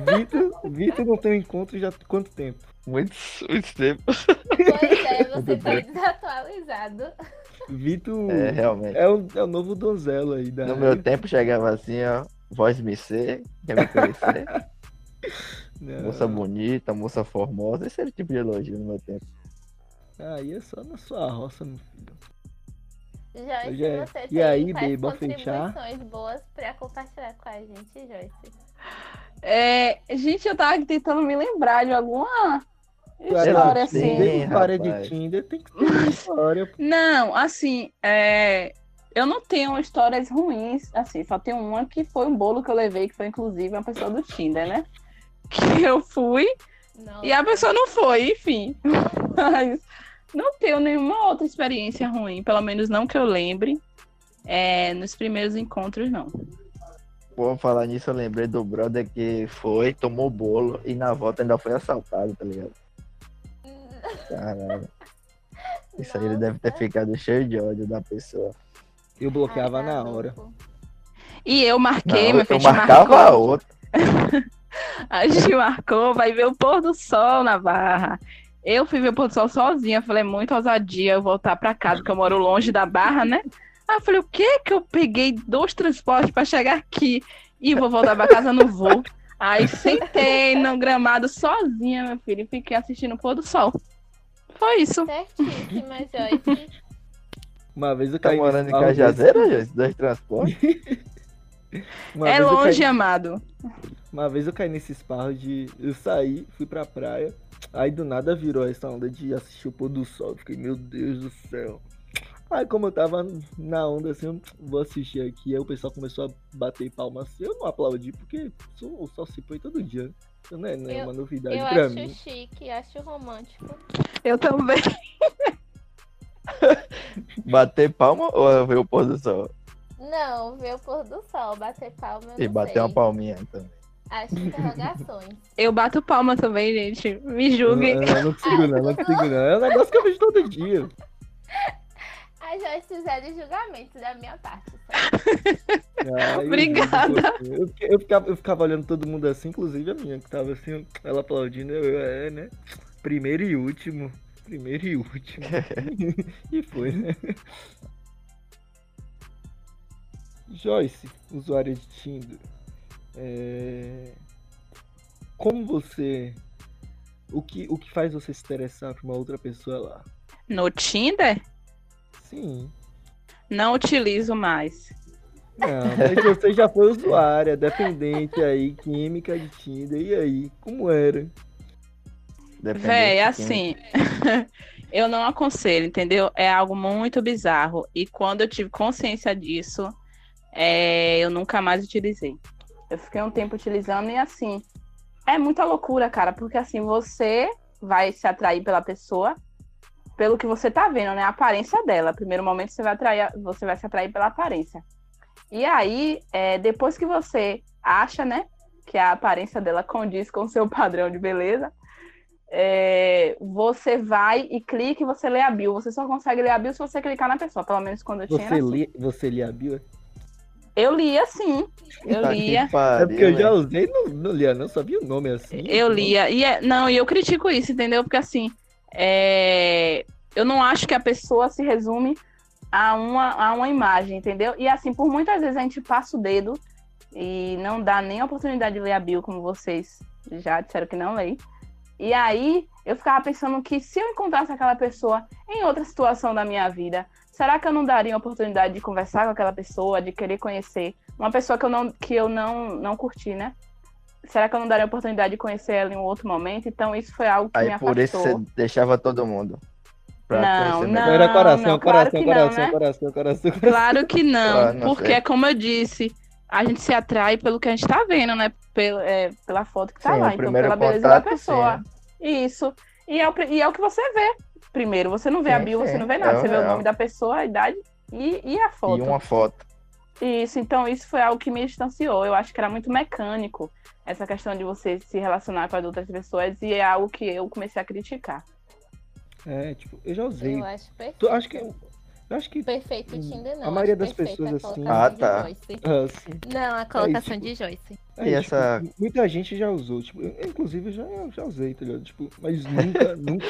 Vitor, Vitor não tem um encontro já há quanto tempo? Muito, muito tempo. pois é, você Muito tá bem. desatualizado. Vitor É, realmente. é, o, é o novo donzelo aí da No meu tempo chegava assim, ó. Voz me ser, quer me conhecer? Não. moça bonita, moça formosa. Esse era o tipo de elogio no meu tempo. Aí é só na sua roça, meu filho. Joyce, Pois é. você E tem aí, fechar? contribuições boas pra compartilhar com a gente, Joyce? É, gente, eu tava tentando me lembrar de alguma Cara, história sim. assim. Tem história de Tinder, tem que ter uma história. Não, assim, é, eu não tenho histórias ruins, assim, só tenho uma que foi um bolo que eu levei, que foi inclusive uma pessoa do Tinder, né? Que eu fui Não. e a pessoa não foi, enfim. Mas não tenho nenhuma outra experiência ruim, pelo menos não que eu lembre, é, nos primeiros encontros, não. Pô, falar nisso, eu lembrei do brother que foi, tomou bolo e na volta ainda foi assaltado, tá ligado? Caralho. Isso aí ele deve ter ficado cheio de ódio da pessoa. Eu bloqueava Ai, na hora. E eu marquei, meu eu filho, a gente marcava marcou. outro. A gente marcou, vai ver o pôr do sol na barra. Eu fui ver o pôr do sol sozinha, falei, muito ousadia eu voltar pra casa, porque eu moro longe da barra, né? Aí eu falei, o que que eu peguei dois transportes pra chegar aqui e vou voltar pra casa, não vou. Aí sentei no gramado sozinha, meu filho, e fiquei assistindo o pôr do sol. Foi isso. Certíssima, Joyce. Uma vez eu Tá caí morando em Cajazeira, gente? Dois transportes? desse- uma é vez longe, caí- amado. Uma vez eu caí nesse esparro de. Eu saí, fui pra praia. Aí do nada virou essa onda de assistir o pôr do sol. Eu Fiquei, meu Deus do céu. Aí como eu tava na onda assim, eu vou assistir aqui. Aí o pessoal começou a bater palma assim. Eu não aplaudi, porque o sol se põe todo dia. Não é, não é Eu- uma novidade Eu pra acho mim. chique, acho romântico. Eu também. Bater palma ou ver o pôr do sol? Não, ver o pôr do sol, bater palma, eu E não bater sei. uma palminha também. Acho interrogações. Eu bato palma também, gente. Me julguem. Não, não, não consigo não, não consigo não. É um negócio que eu vejo todo dia. A Joyce fizeram julgamento da minha parte. eu Obrigada. Eu, eu ficava, eu ficava olhando todo mundo assim, inclusive a minha que tava assim, ela aplaudindo, eu, é, né? Primeiro e último. Primeiro e último. e foi, né? Joyce, usuária de Tinder. é, Como você. O que, o que faz você se interessar por uma outra pessoa lá? No Tinder, Sim. não utilizo mais. Não, mas você já foi usuária, dependente aí, química de Tinder. E aí, como era? Dependente Véi, assim, eu não aconselho, entendeu? É algo muito bizarro. E quando eu tive consciência disso, é, eu nunca mais utilizei. Eu fiquei um tempo utilizando e assim, é muita loucura, cara, porque assim, você vai se atrair pela pessoa pelo que você tá vendo, né? A aparência dela. Primeiro momento você vai atrair, você vai se atrair pela aparência. E aí, é, depois que você acha, né, que a aparência dela condiz com o seu padrão de beleza, é, você vai e clica e você lê a bio. Você só consegue ler a bio se você clicar na pessoa, pelo menos quando eu tinha. Você, assim. li, você lia a bio? Eu lia, sim. Eu Tá lia. pariu, É porque eu já velho. usei, não, não lia não, só vi o nome assim. Eu lia. E é- não, e eu critico isso, entendeu? Porque assim, é, eu não acho que a pessoa se resume a uma, a uma imagem, entendeu? E assim, por muitas vezes a gente passa o dedo e não dá nem a oportunidade de ler a bio, como vocês já disseram que não leem. E aí eu ficava pensando que se eu encontrasse aquela pessoa em outra situação da minha vida, será que eu não daria a oportunidade de conversar com aquela pessoa, de querer conhecer uma pessoa que eu não, que eu não, não curti, né? Será que eu não daria a oportunidade de conhecer ela em um outro momento? Então isso foi algo que me Aí por isso afastou. você deixava todo mundo. Não, não. Era coração, não, claro coração, que não, coração, né? coração, coração, coração. Claro que não, Ah, não porque sei. é como eu disse, a gente se atrai pelo que a gente tá vendo, né? Pela, é, pela foto que tá Sim, lá, o então pela beleza da pessoa. sim. Isso. E é, o, e é o que você vê. Primeiro, você não vê a Sim, bio, sim, você não vê é nada. o você vê o real. nome da pessoa, a idade e, e a foto. E uma foto. Isso, então isso foi algo que me distanciou. Eu acho que era muito mecânico essa questão de você se relacionar com as outras pessoas e é algo que eu comecei a criticar. É, tipo, eu já usei. Eu acho perfeito. Tu- acho que eu acho que Perfeito o Tinder, não. a maioria das pessoas, a assim- colocação Ah, de tá. Joyce. assim, Não, a colocação tipo, de Joyce. É, E essa- tipo, muita gente já usou, tipo, eu, inclusive eu já, já usei, tá ligado? Tipo, mas nunca, nunca,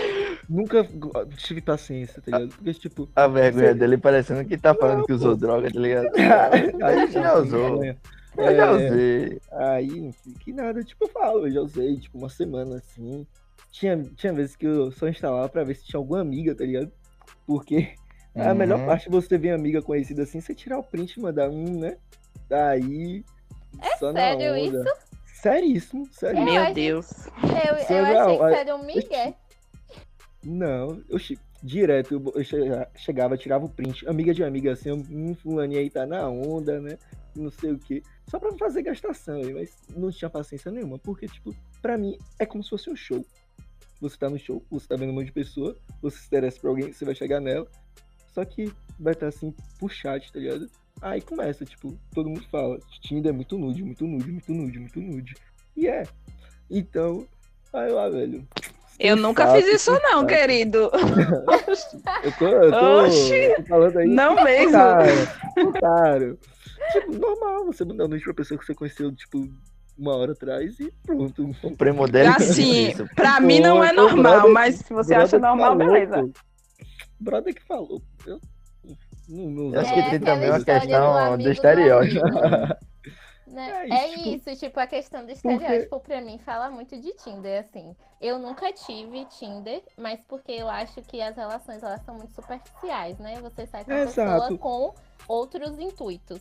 nunca tive paciência, tá ligado? Porque, tipo, A vergonha Você- dele parecendo que tá falando Não, que usou pô. droga, tá ligado? aí gente já usou. É, Eu já usei. aí, que nada, tipo, eu falo, eu já usei, tipo, uma semana assim. Tinha, tinha vezes que eu só instalava pra ver se tinha alguma amiga, tá ligado? Porque a melhor Uhum. parte de você ver amiga conhecida assim, você tirar o print e mandar um, né? Daí. Só na sério onda. Seríssimo, sério. Eu Meu Deus. Eu, Você eu não, achei que olha- era um migué. Não, eu che- direto eu, eu che- chegava, tirava o print, amiga de amiga, assim, um fulaninho aí tá na onda, né? Não sei o quê. Só pra fazer gastação aí, mas não tinha paciência nenhuma, porque, tipo, pra mim é como se fosse um show. Você tá no show, você tá vendo um monte de pessoa, você se interessa por alguém, você vai chegar nela, só que vai estar assim, por chat, tá ligado? Aí começa, tipo, todo mundo fala, Tinder é muito nude, muito nude, muito nude, muito nude. E é. Então, aí lá, velho. Eu nunca fiz isso, não, querido. Eu tô, eu tô, Oxi! tô falando aí. Não mesmo. Claro, claro. Tipo, normal, você mandar um nude pra pessoa que você conheceu, tipo, uma hora atrás e pronto. O primo dele que Assim, isso. pra mim não é o normal, brother mas se você acha normal, falou, beleza. pô. Brother que falou. Eu não, não Eu acho É que tem aquela também uma questão do do estereótipo. Né? É É, isso, tipo, isso, tipo, a questão do porque- estereótipo pra mim fala muito de Tinder, assim. Eu nunca tive Tinder, mas porque eu acho que as relações elas são muito superficiais, né? Você sai com a Exato. pessoa com outros intuitos.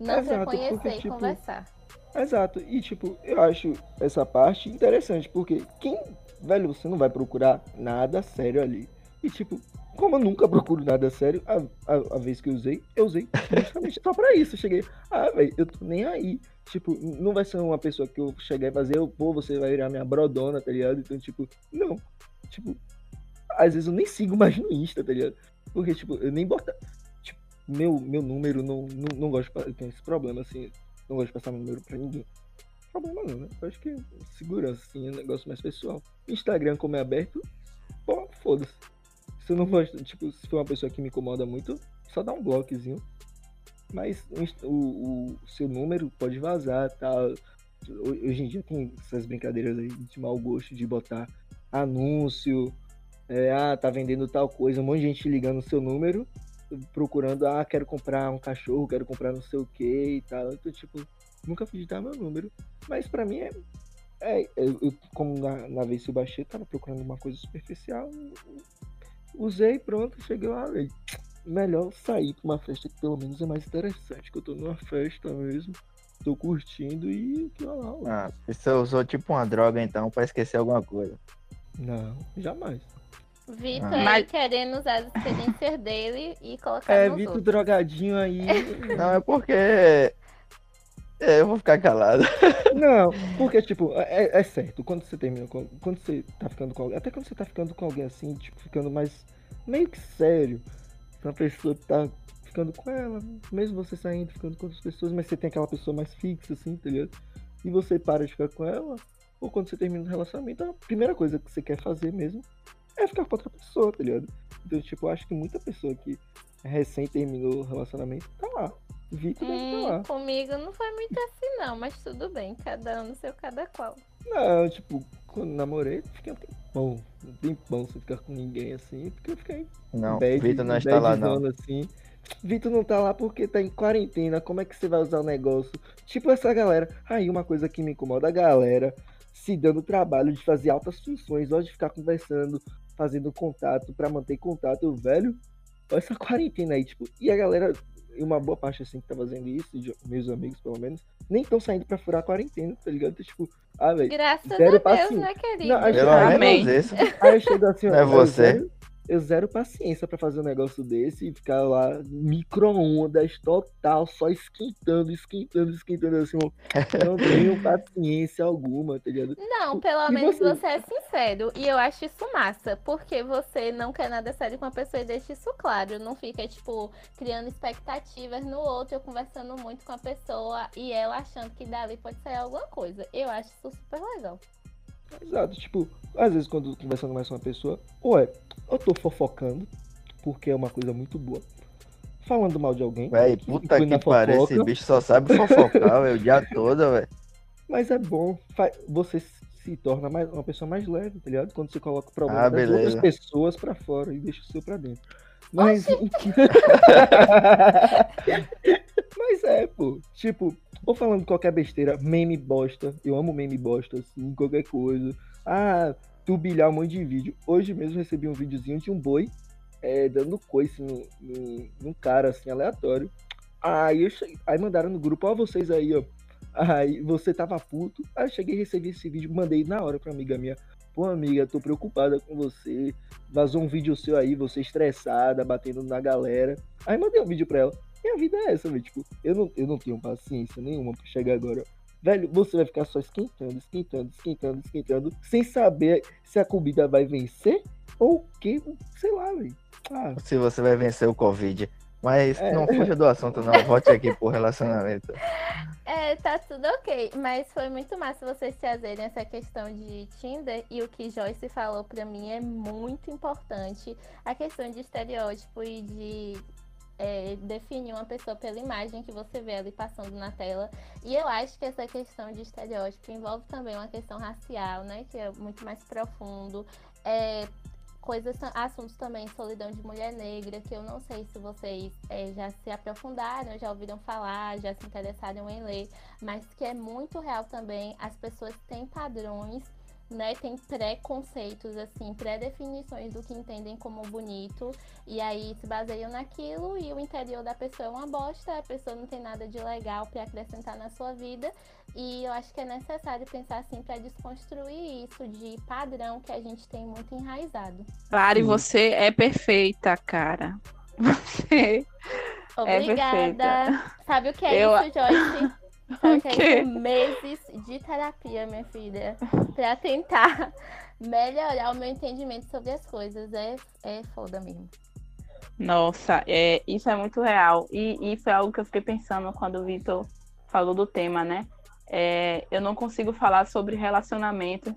Não pra Exato, conhecer porque, e tipo, conversar. Exato. E, tipo, eu acho essa parte interessante, porque quem, velho, você não vai procurar nada sério ali. E, tipo, como eu nunca procuro nada sério, a, a, a vez que eu usei, eu usei justamente só pra isso. Eu cheguei, ah, velho, eu tô nem aí. Tipo, não vai ser uma pessoa que eu chegar e fazer, pô, você vai virar minha brodona, tá ligado? Então, tipo, não. Tipo, às vezes eu nem sigo mais no Insta, tá ligado? Porque, tipo, eu nem boto. Tipo, meu, meu número, não, não, não gosto de. Eu tenho esse problema, assim. Não gosto de passar meu número pra ninguém. Problema não, né? Eu acho que segurança, assim, é um negócio mais pessoal. Instagram, como é aberto, pô, foda-se. Se não gosto, tipo, se for uma pessoa que me incomoda muito, só dá um bloquezinho. Mas o, o- seu número pode vazar, tá? Ho- Hoje em dia tem essas brincadeiras aí de mau gosto de botar anúncio, é, ah, tá vendendo tal coisa, um monte de gente ligando o seu número, procurando, ah, quero comprar um cachorro, quero comprar não sei o que e tal. Então, tipo, nunca fui digitar meu número. Mas pra mim é. é eu- como na, na vez que eu baixei, tava procurando uma coisa superficial. Usei, pronto, cheguei lá. Melhor sair pra uma festa que pelo menos é mais interessante. Que eu tô numa festa mesmo. Tô curtindo e que lá. Ah, você usou tipo uma droga então pra esquecer alguma coisa. Não, jamais. Vitor Ah. aí Mas- querendo usar as experiências dele e colocar É, nos Vitor outros. drogadinho aí. Não, é porque. É, eu vou ficar calado. Não, porque, tipo, é, é certo, quando você termina com. Quando você tá ficando com alguém. Até quando você tá ficando com alguém assim, tipo, ficando mais. meio que sério. Pra pessoa tá ficando com ela. Mesmo você saindo, ficando com outras pessoas, mas você tem aquela pessoa mais fixa, assim, tá ligado? E você para de ficar com ela. Ou quando você termina o relacionamento, a primeira coisa que você quer fazer mesmo é ficar com outra pessoa, tá ligado? Então, tipo, eu acho que muita pessoa que recém terminou o relacionamento tá lá. Vitor deve tá lá. Hum, comigo não foi muito assim, não, mas tudo bem, cada um no seu cada qual. Não, tipo, quando namorei, fiquei um tempão, um tempão sem ficar com ninguém assim, porque eu fiquei Não, bad, Vitor não está lá não. assim. Vitor não tá lá porque tá em quarentena, como é que você vai usar o negócio? Tipo essa galera, aí uma coisa que me incomoda, a galera se dando trabalho de fazer altas funções, gosta de ficar conversando, fazendo contato pra manter contato, velho, olha essa quarentena aí, tipo, e a galera, e uma boa parte assim que tá fazendo isso, de- meus amigos pelo menos, nem estão saindo pra furar a quarentena, tá ligado? Então, tipo, ah, velho, Graças Zero a Deus, paciência. né, querido? Não, acho- Pelo menos isso. Aí eu chego assim, ó, é você. velho, eu zero paciência pra fazer um negócio desse e ficar lá micro-ondas total, só esquentando, esquentando, esquentando assim. Eu não tenho paciência alguma, tá ligado? Não, pelo E menos você? você é sincero. E eu acho isso massa. Porque você não quer nada sério com a pessoa e deixa isso claro. Não fica, tipo, criando expectativas no outro, eu conversando muito com a pessoa e ela achando que dali pode sair alguma coisa. Eu acho isso super legal. Exato, tipo, às vezes quando conversando mais com uma pessoa, ou é, eu tô fofocando, porque é uma coisa muito boa. Falando mal de alguém. Véi, que puta que pariu, esse bicho só sabe fofocar, véi, o dia todo, velho. Mas é bom, você se torna mais, uma pessoa mais leve, tá ligado? Quando você coloca o problema Ah, das outras pessoas pra fora e deixa o seu pra dentro. Mas. Mas é, pô. Tipo, ou falando qualquer besteira, meme bosta. Eu amo meme bosta, assim, qualquer coisa. Ah, turbilhar um monte de vídeo. Hoje mesmo recebi um videozinho de um boi é, dando coice no, no, num cara, assim, aleatório. Aí, eu cheguei, aí mandaram no grupo, ó, vocês aí, ó. Aí você tava puto. Aí eu cheguei, recebi esse vídeo, mandei na hora pra amiga minha. Pô, amiga, tô preocupada com você. Vazou um vídeo seu aí, você estressada, batendo na galera. Aí mandei um vídeo pra ela. Minha vida é essa, velho. Tipo, eu não, eu não tenho paciência nenhuma pra chegar agora. Velho, você vai ficar só esquentando, esquentando, esquentando, esquentando, sem saber se a comida vai vencer ou que, sei lá, velho. Ah, Se você vai vencer o Covid. Mas É. não fuja do assunto, não. Volte aqui pro relacionamento. É, tá tudo ok, mas foi muito massa vocês trazerem essa questão de Tinder e o que Joyce falou pra mim é muito importante. A questão de estereótipo e de é, definir uma pessoa pela imagem que você vê ali passando na tela. E eu acho que essa questão de estereótipo envolve também uma questão racial, né? Que é muito mais profundo. É, coisas, assuntos também, solidão de mulher negra, que eu não sei se vocês é, já se aprofundaram, já ouviram falar, já se interessaram em ler, mas que é muito real também. As pessoas têm padrões, né? Tem preconceitos, assim, pré-definições do que entendem como bonito, e aí se baseiam naquilo, e o interior da pessoa é uma bosta, a pessoa não tem nada de legal para acrescentar na sua vida, e eu acho que é necessário pensar assim para desconstruir isso de padrão que a gente tem muito enraizado. Lari, você é perfeita, cara. Você. Obrigada. Sabe o que é Eu- isso, Joyce? Sabe o que O quê? isso? Meses de terapia, minha filha, para tentar melhorar o meu entendimento sobre as coisas. É, é foda mesmo. Nossa, é, isso é muito real. E, e foi algo que eu fiquei pensando quando o Vitor falou do tema, né? É, eu não consigo falar sobre relacionamento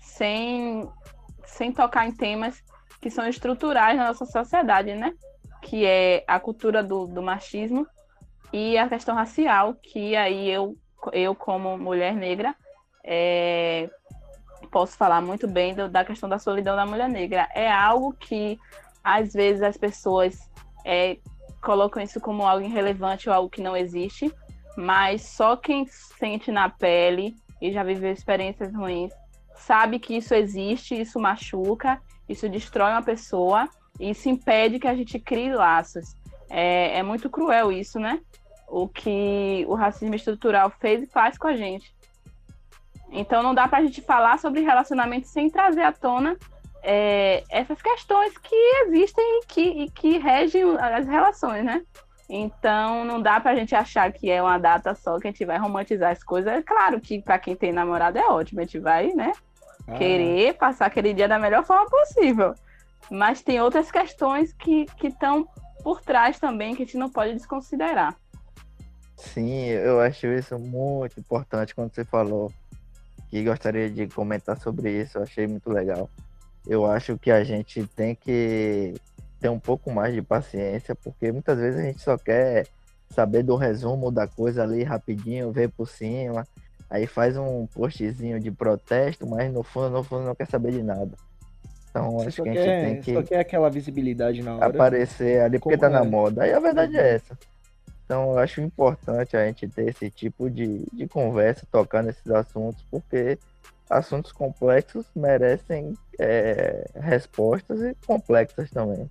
sem, sem tocar em temas que são estruturais na nossa sociedade, né? Que é a cultura do, do machismo e a questão racial, que aí eu, eu como mulher negra, é, posso falar muito bem do- da questão da solidão da mulher negra. É algo que às vezes as pessoas é, colocam isso como algo irrelevante ou algo que não existe, mas só quem sente na pele e já viveu experiências ruins sabe que isso existe, isso machuca, isso destrói uma pessoa e isso impede que a gente crie laços. É, é muito cruel isso, né? O que o racismo estrutural fez e faz com a gente. Então não dá pra gente falar sobre relacionamento sem trazer à tona é, essas questões que existem e que, e que regem as relações, né? Então não dá pra gente achar que é uma data só que a gente vai romantizar as coisas. É claro que pra quem tem namorado é ótimo, a gente vai, né, ah, querer passar aquele dia da melhor forma possível. Mas tem outras questões que estão por trás também que a gente não pode desconsiderar. Sim, eu acho isso muito importante quando você falou que gostaria de comentar sobre isso. Eu achei muito legal. Eu acho que a gente tem que ter um pouco mais de paciência, porque muitas vezes a gente só quer saber do resumo da coisa ali rapidinho, ver por cima, aí faz um postzinho de protesto, mas no fundo, no fundo não quer saber de nada. Então acho que a gente quer, tem que só quer aquela visibilidade na hora. aparecer ali porque tá na é? moda. Aí a verdade é essa. Então eu acho importante a gente ter esse tipo de, de conversa, tocar nesses assuntos, porque assuntos complexos merecem é, respostas e complexas também.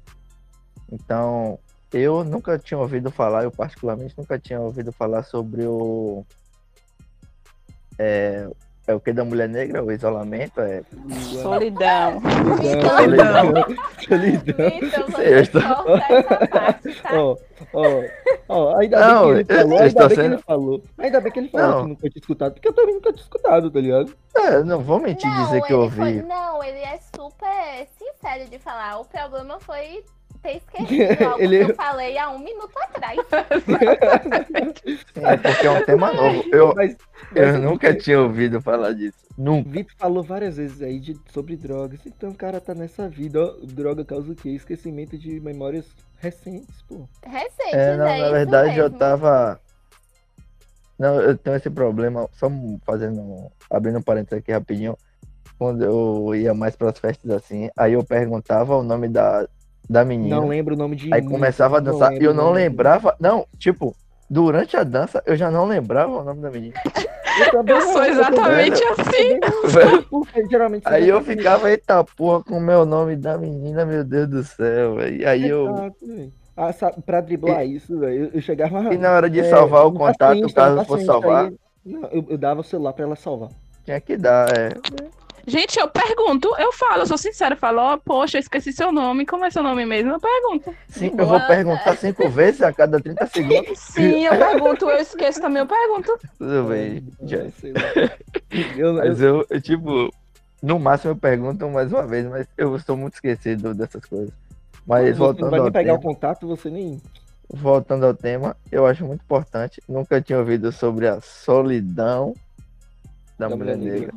Então, eu nunca tinha ouvido falar, eu particularmente nunca tinha ouvido falar sobre o, é, é o que da mulher negra? O isolamento é. Solidão. Solidão. Solidão. Então vamos Eu estou- essa parte, tá? Ó, ó, ó, ainda Não, bem que ele falou, ainda bem que sendo- ele falou. Ainda bem que ele falou Não. que nunca tinha escutado, porque eu também nunca tinha escutado, tá ligado? É, não vou mentir dizer que eu ele foi- ouvi. não, ele é super sincero de falar. O problema foi ter esquecido algo Ele- que eu falei há um minuto atrás. É porque é um tema novo. Eu, Mas, eu mas nunca tinha ouvido falar disso. O Nunca. Vitor falou várias vezes aí de, sobre drogas. Então o cara tá nessa vida. Ó, droga causa o quê? Esquecimento de memórias recentes, pô. Recentes, É, não, é na verdade eu tava. Não, eu tenho esse problema, só fazendo. abrindo um parênteses aqui rapidinho. Quando eu ia mais pras festas assim, aí eu perguntava o nome da, da menina. Não lembro o nome de aí começava a dançar e eu o não lembrava. Não, tipo, durante a dança eu já não lembrava o nome da menina. Eu, também Eu sou exatamente assim. Aí você eu ficava, eita porra, com o meu nome da menina, meu Deus do céu. velho. E aí eu. Ah, sabe, pra driblar isso, velho, eu, chegava. E na hora de é, salvar o contato, paciente, caso fosse salvar, aí, não, eu, eu dava o celular pra ela salvar. tinha que dar, é. Gente, eu pergunto, eu falo, eu sou sincera, eu falo, ó, poxa, eu esqueci seu nome, como é seu nome mesmo? Eu pergunto. Sim, eu vou perguntar cinco vezes a cada 30 segundos. Sim, eu pergunto, eu esqueço também, eu pergunto. Tudo bem, eu, Mas eu, eu, tipo, no máximo eu pergunto mais uma vez, mas eu estou muito esquecido dessas coisas. Mas você não voltando vai ao pegar o tema, contato, você nem. voltando ao tema, eu acho muito importante. Nunca tinha ouvido sobre a solidão da, Da mulher mulher negra.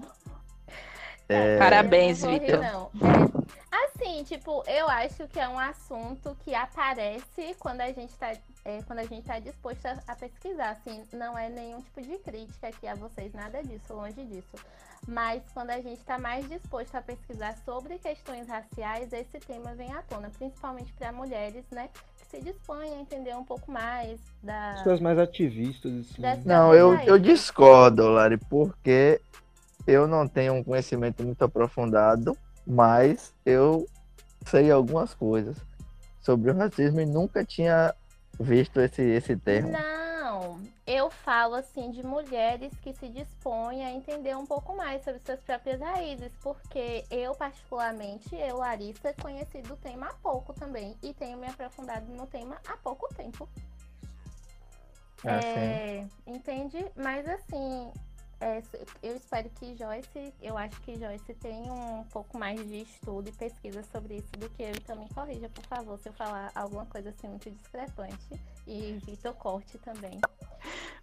É, Parabéns, Vitor. É, assim, tipo, eu acho que é um assunto que aparece quando a gente tá, é, quando a gente tá disposto a, a pesquisar. Assim, não é nenhum tipo de crítica aqui a vocês, nada disso, longe disso. Mas quando a gente tá mais disposto a pesquisar sobre questões raciais, esse tema vem à tona, principalmente para mulheres, né? Que se dispõem a entender um pouco mais da. Pessoas mais ativistas, assim. Não, eu, eu discordo, Lari, porque eu não tenho um conhecimento muito aprofundado, mas eu sei algumas coisas sobre o racismo e nunca tinha visto esse, esse termo. Não, eu falo assim de mulheres que se dispõem a entender um pouco mais sobre suas próprias raízes, porque eu, particularmente, eu, Larissa, conheci do tema há pouco também e tenho me aprofundado no tema há pouco tempo. Assim. É, entende? Mas assim, é, eu espero que Joyce, eu acho que Joyce tem um pouco mais de estudo e pesquisa sobre isso do que eu, então me corrija, por favor, se eu falar alguma coisa assim muito discrepante. E Vitor corte também.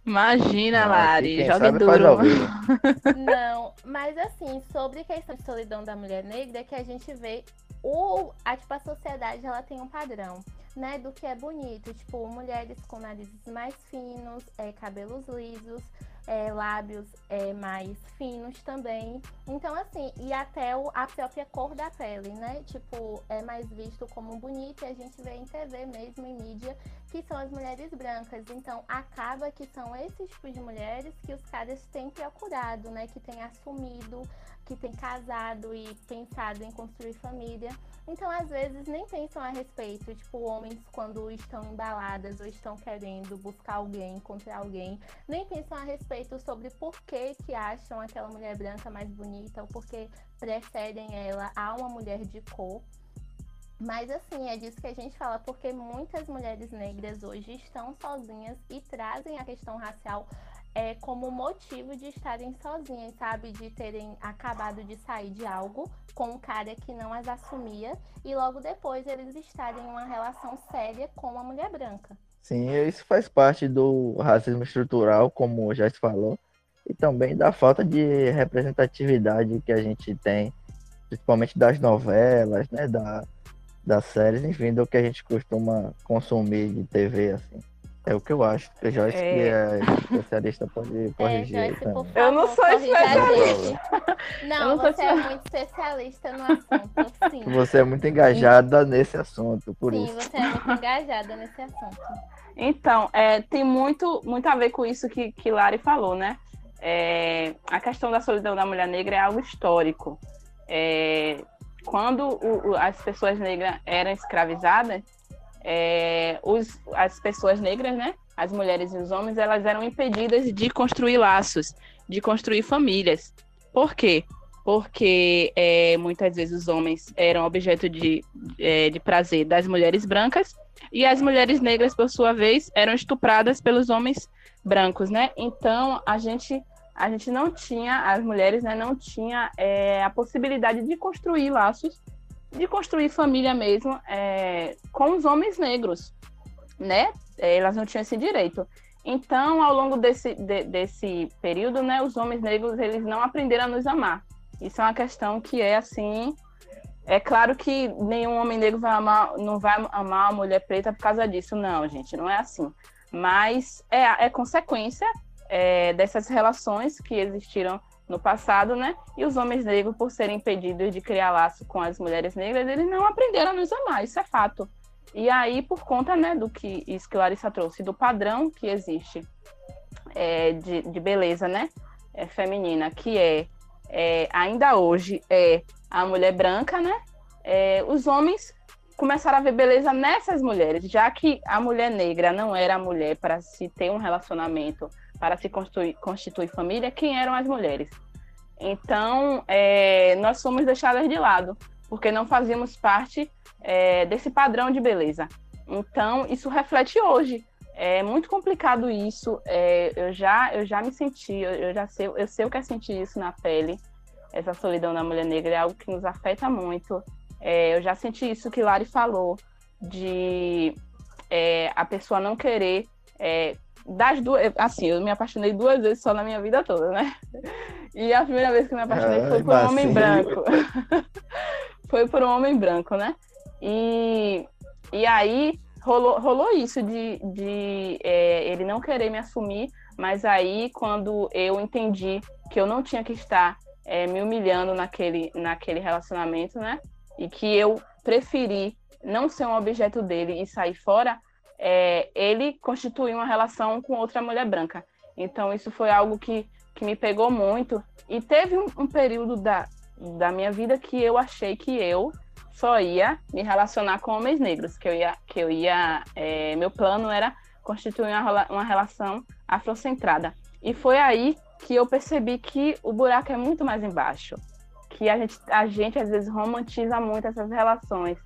Imagina, Não, Lari, joga duro. Não, mas assim, sobre questão de solidão da mulher negra, é que a gente vê o, a, tipo, a sociedade ela tem um padrão, né, do que é bonito, tipo, mulheres com narizes mais finos, é, cabelos lisos, é, lábios é, mais finos também. Então, assim, e até o, a própria cor da pele, né? Tipo, é mais visto como bonito e a gente vê em TV mesmo, em mídia, que são as mulheres brancas. Então, acaba que são esses tipos de mulheres que os caras têm procurado, né? Que têm assumido, que têm casado e pensado em construir família. Então, às vezes, nem pensam a respeito. Tipo, homens, quando estão embaladas ou estão querendo buscar alguém, encontrar alguém, nem pensam a respeito sobre por que, que acham aquela mulher branca mais bonita ou porque preferem ela a uma mulher de cor. Mas assim, é disso que a gente fala, porque muitas mulheres negras hoje estão sozinhas e trazem a questão racial é, como motivo de estarem sozinhas, sabe? De terem acabado de sair de algo com um cara que não as assumia e logo depois eles estarem em uma relação séria com uma mulher branca. Sim, isso faz parte do racismo estrutural, como já se falou, e também da falta de representatividade que a gente tem, principalmente das novelas, né, da, das séries, enfim, do que a gente costuma consumir de TV, assim. É o que eu acho. que Joyce, que é especialista, pode corrigir aí Joyce, favor, Eu não sou a especialista. gente. Não, não sou você é muito especialista no assunto, sim. Você é muito engajada nesse assunto, por Sim, isso. você é muito engajada nesse assunto. Então, é, tem muito, muito a ver com isso que, que Lari falou, né? É, a questão da solidão da mulher negra é algo histórico. É, quando o- o- as pessoas negras eram escravizadas, é, os- as pessoas negras, né? As mulheres e os homens, elas eram impedidas de construir laços, de construir famílias. Por quê? Porque é, muitas vezes os homens eram objeto de, é, de prazer das mulheres brancas e as mulheres negras, por sua vez, eram estupradas pelos homens brancos, né? Então a gente a gente não tinha as mulheres, né, não tinha é, a possibilidade de construir laços, de construir família mesmo é, com os homens negros, né? É, elas não tinham esse direito. Então, ao longo desse, de, desse período, né, os homens negros eles não aprenderam a nos amar. Isso é uma questão que é assim. É claro que nenhum homem negro vai amar, não vai amar a mulher preta por causa disso, não, gente, não é assim. Mas é, é consequência é, dessas relações que existiram no passado, né? E os homens negros, por serem impedidos de criar laço com as mulheres negras, eles não aprenderam a nos amar, isso é fato. E aí, por conta né, do que isso que Larissa trouxe, do padrão que existe é, de, de, beleza né, é, feminina, que é, é, ainda hoje é a mulher branca, né? É, os homens começaram a ver beleza nessas mulheres, já que a mulher negra não era a mulher para se ter um relacionamento, para se constituir, constituir família, quem eram as mulheres? Então, é, nós fomos deixadas de lado, porque não fazíamos parte é, desse padrão de beleza. Então, isso reflete hoje. É muito complicado isso. É, eu, já, eu já me senti, eu, eu, já sei, eu sei o que é sentir isso na pele. Essa solidão da mulher negra é algo que nos afeta muito. É, eu já senti isso que Lari falou, de é, a pessoa não querer. Das duas. Assim, eu me apaixonei duas vezes só na minha vida toda, né? E a primeira vez que eu me apaixonei foi por um homem branco. foi por um homem branco, né? E, e aí rolou, rolou isso de, de é, ele não querer me assumir, mas aí quando eu entendi que eu não tinha que estar é, me humilhando naquele, naquele relacionamento, né? E que eu preferi não ser um objeto dele e sair fora, é, ele constituiu uma relação com outra mulher branca. Então isso foi algo que, que me pegou muito. E teve um, um período da, da minha vida que eu achei que eu só ia me relacionar com homens negros, que eu ia, que eu ia, é, meu plano era constituir uma, uma relação afrocentrada. E foi aí que eu percebi que o buraco é muito mais embaixo, que a gente, a gente às vezes romantiza muito essas relações.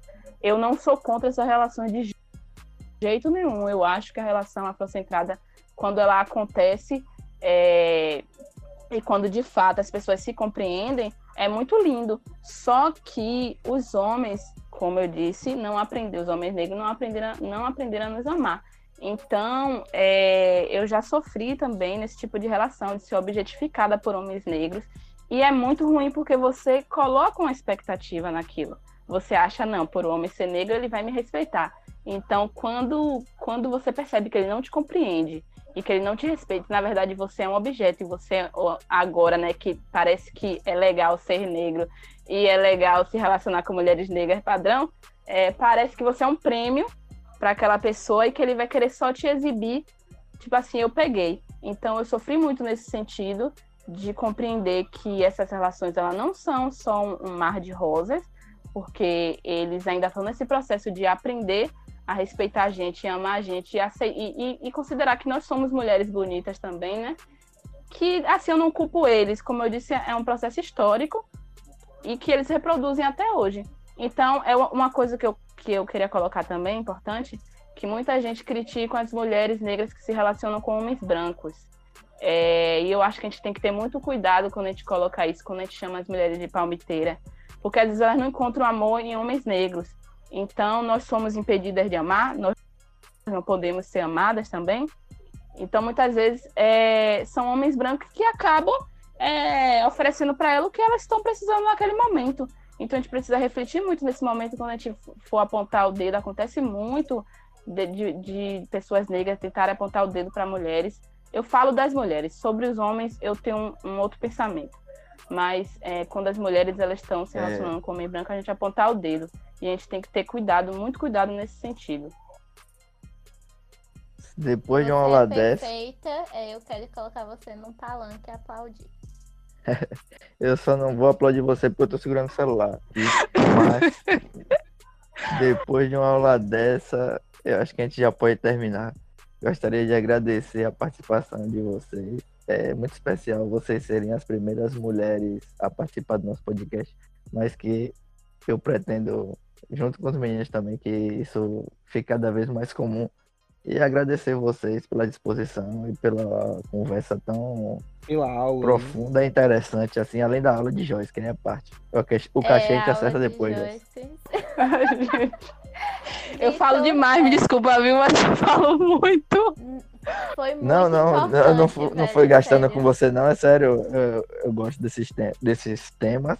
Eu não sou contra essas relações de jeito nenhum. Eu acho que a relação afrocentrada, quando ela acontece é, e quando de fato as pessoas se compreendem, é muito lindo. Só que os homens, como eu disse, não aprenderam, os homens negros não aprenderam, não aprenderam a nos amar. Então, é, eu já sofri também nesse tipo de relação, de ser objetificada por homens negros. E é muito ruim porque você coloca uma expectativa naquilo. Você acha, não, por o homem ser negro, ele vai me respeitar. Então, quando, quando você percebe que ele não te compreende e que ele não te respeita, na verdade você é um objeto e você agora, né, que parece que é legal ser negro e é legal se relacionar com mulheres negras padrão, é, parece que você é um prêmio para aquela pessoa e que ele vai querer só te exibir, tipo assim, eu peguei. Então eu sofri muito nesse sentido de compreender que essas relações elas não são só um mar de rosas, porque eles ainda estão nesse processo de aprender a respeitar a gente, amar a gente e, e, e, considerar que nós somos mulheres bonitas também, né? Que, assim, eu não culpo eles, como eu disse, é um processo histórico e que eles reproduzem até hoje. Então, é uma coisa que eu, que eu queria colocar também, importante, que muita gente critica as mulheres negras que se relacionam com homens brancos. É, e eu acho que a gente tem que ter muito cuidado quando a gente coloca isso, quando a gente chama as mulheres de palmiteira, porque às vezes elas não encontram amor em homens negros. Então, nós somos impedidas de amar, nós não podemos ser amadas também. Então, muitas vezes, é, são homens brancos que acabam é, oferecendo para ela o que elas estão precisando naquele momento. Então, a gente precisa refletir muito nesse momento quando a gente for apontar o dedo. Acontece muito de, de, de pessoas negras tentarem apontar o dedo para mulheres. Eu falo das mulheres, sobre os homens, eu tenho um, um outro pensamento. Mas é, quando as mulheres elas estão se é. relacionando é. com homem branco, a gente apontar o dedo. E a gente tem que ter cuidado, muito cuidado nesse sentido. Depois de uma aula é perfeita, dessa. É, eu quero colocar você num palanque e aplaudir. eu só não vou aplaudir você porque eu tô segurando o celular. Mas depois de uma aula dessa, eu acho que a gente já pode terminar. Gostaria de agradecer a participação de vocês. É muito especial vocês serem as primeiras mulheres a participar do nosso podcast, mas que eu pretendo, junto com os meninos também, que isso fique cada vez mais comum. E agradecer vocês pela disposição e pela conversa tão Pela aula. né? profunda e interessante, assim, além da aula de Joyce, que nem é parte. O cachê, É, a gente aula acerta de depois. Ai, gente. Eu falo Então, demais, me desculpa, viu? Mas eu falo muito. Foi muito Não, não, não, eu não, fui- importante, não foi gastando sério. com você, não, é sério. Eu, eu gosto desses, te- desses temas.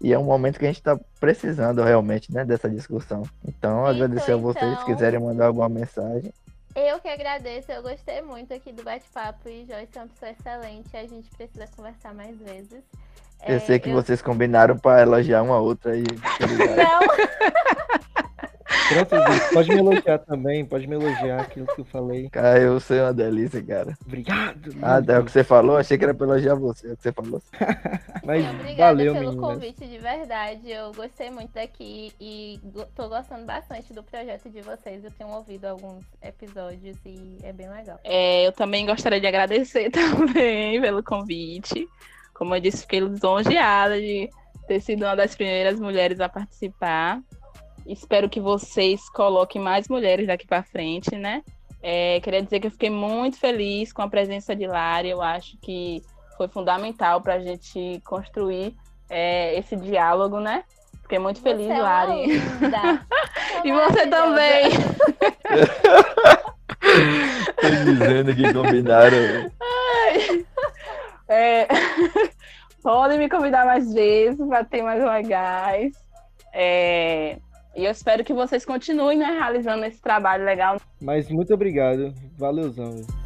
E é um momento que a gente tá precisando realmente, né, dessa discussão. Então, Vitor, agradecer a vocês, se então- quiserem mandar alguma mensagem. Eu que agradeço, eu gostei muito aqui do bate-papo e Joyce é uma pessoa excelente, a gente precisa conversar mais vezes. Eu É, sei que vocês combinaram pra elogiar uma outra aí. Não, Pode me elogiar também, pode me elogiar aquilo que eu falei. Cara, eu sou uma delícia, cara. Obrigado. Ah, é o que você falou? Achei que era pra elogiar você. É o que você falou. Mas obrigada valeu, pelo meninas. convite de verdade. Eu gostei muito daqui e tô gostando bastante do projeto de vocês. Eu tenho ouvido alguns episódios e é bem legal. É, eu também gostaria de agradecer também pelo convite. Como eu disse, fiquei lisonjeada de ter sido uma das primeiras mulheres a participar. Espero que vocês coloquem mais mulheres daqui para frente, né? É, queria dizer que eu fiquei muito feliz com a presença de Lari. Eu acho que foi fundamental para a gente construir é, esse diálogo, né? Fiquei muito feliz, Você é Lari. E você também. Tô dizendo que combinaram. É, podem me convidar mais vezes para ter mais legais. É, e eu espero que vocês continuem né, realizando esse trabalho legal. Mas muito obrigado. Valeuzão. velho.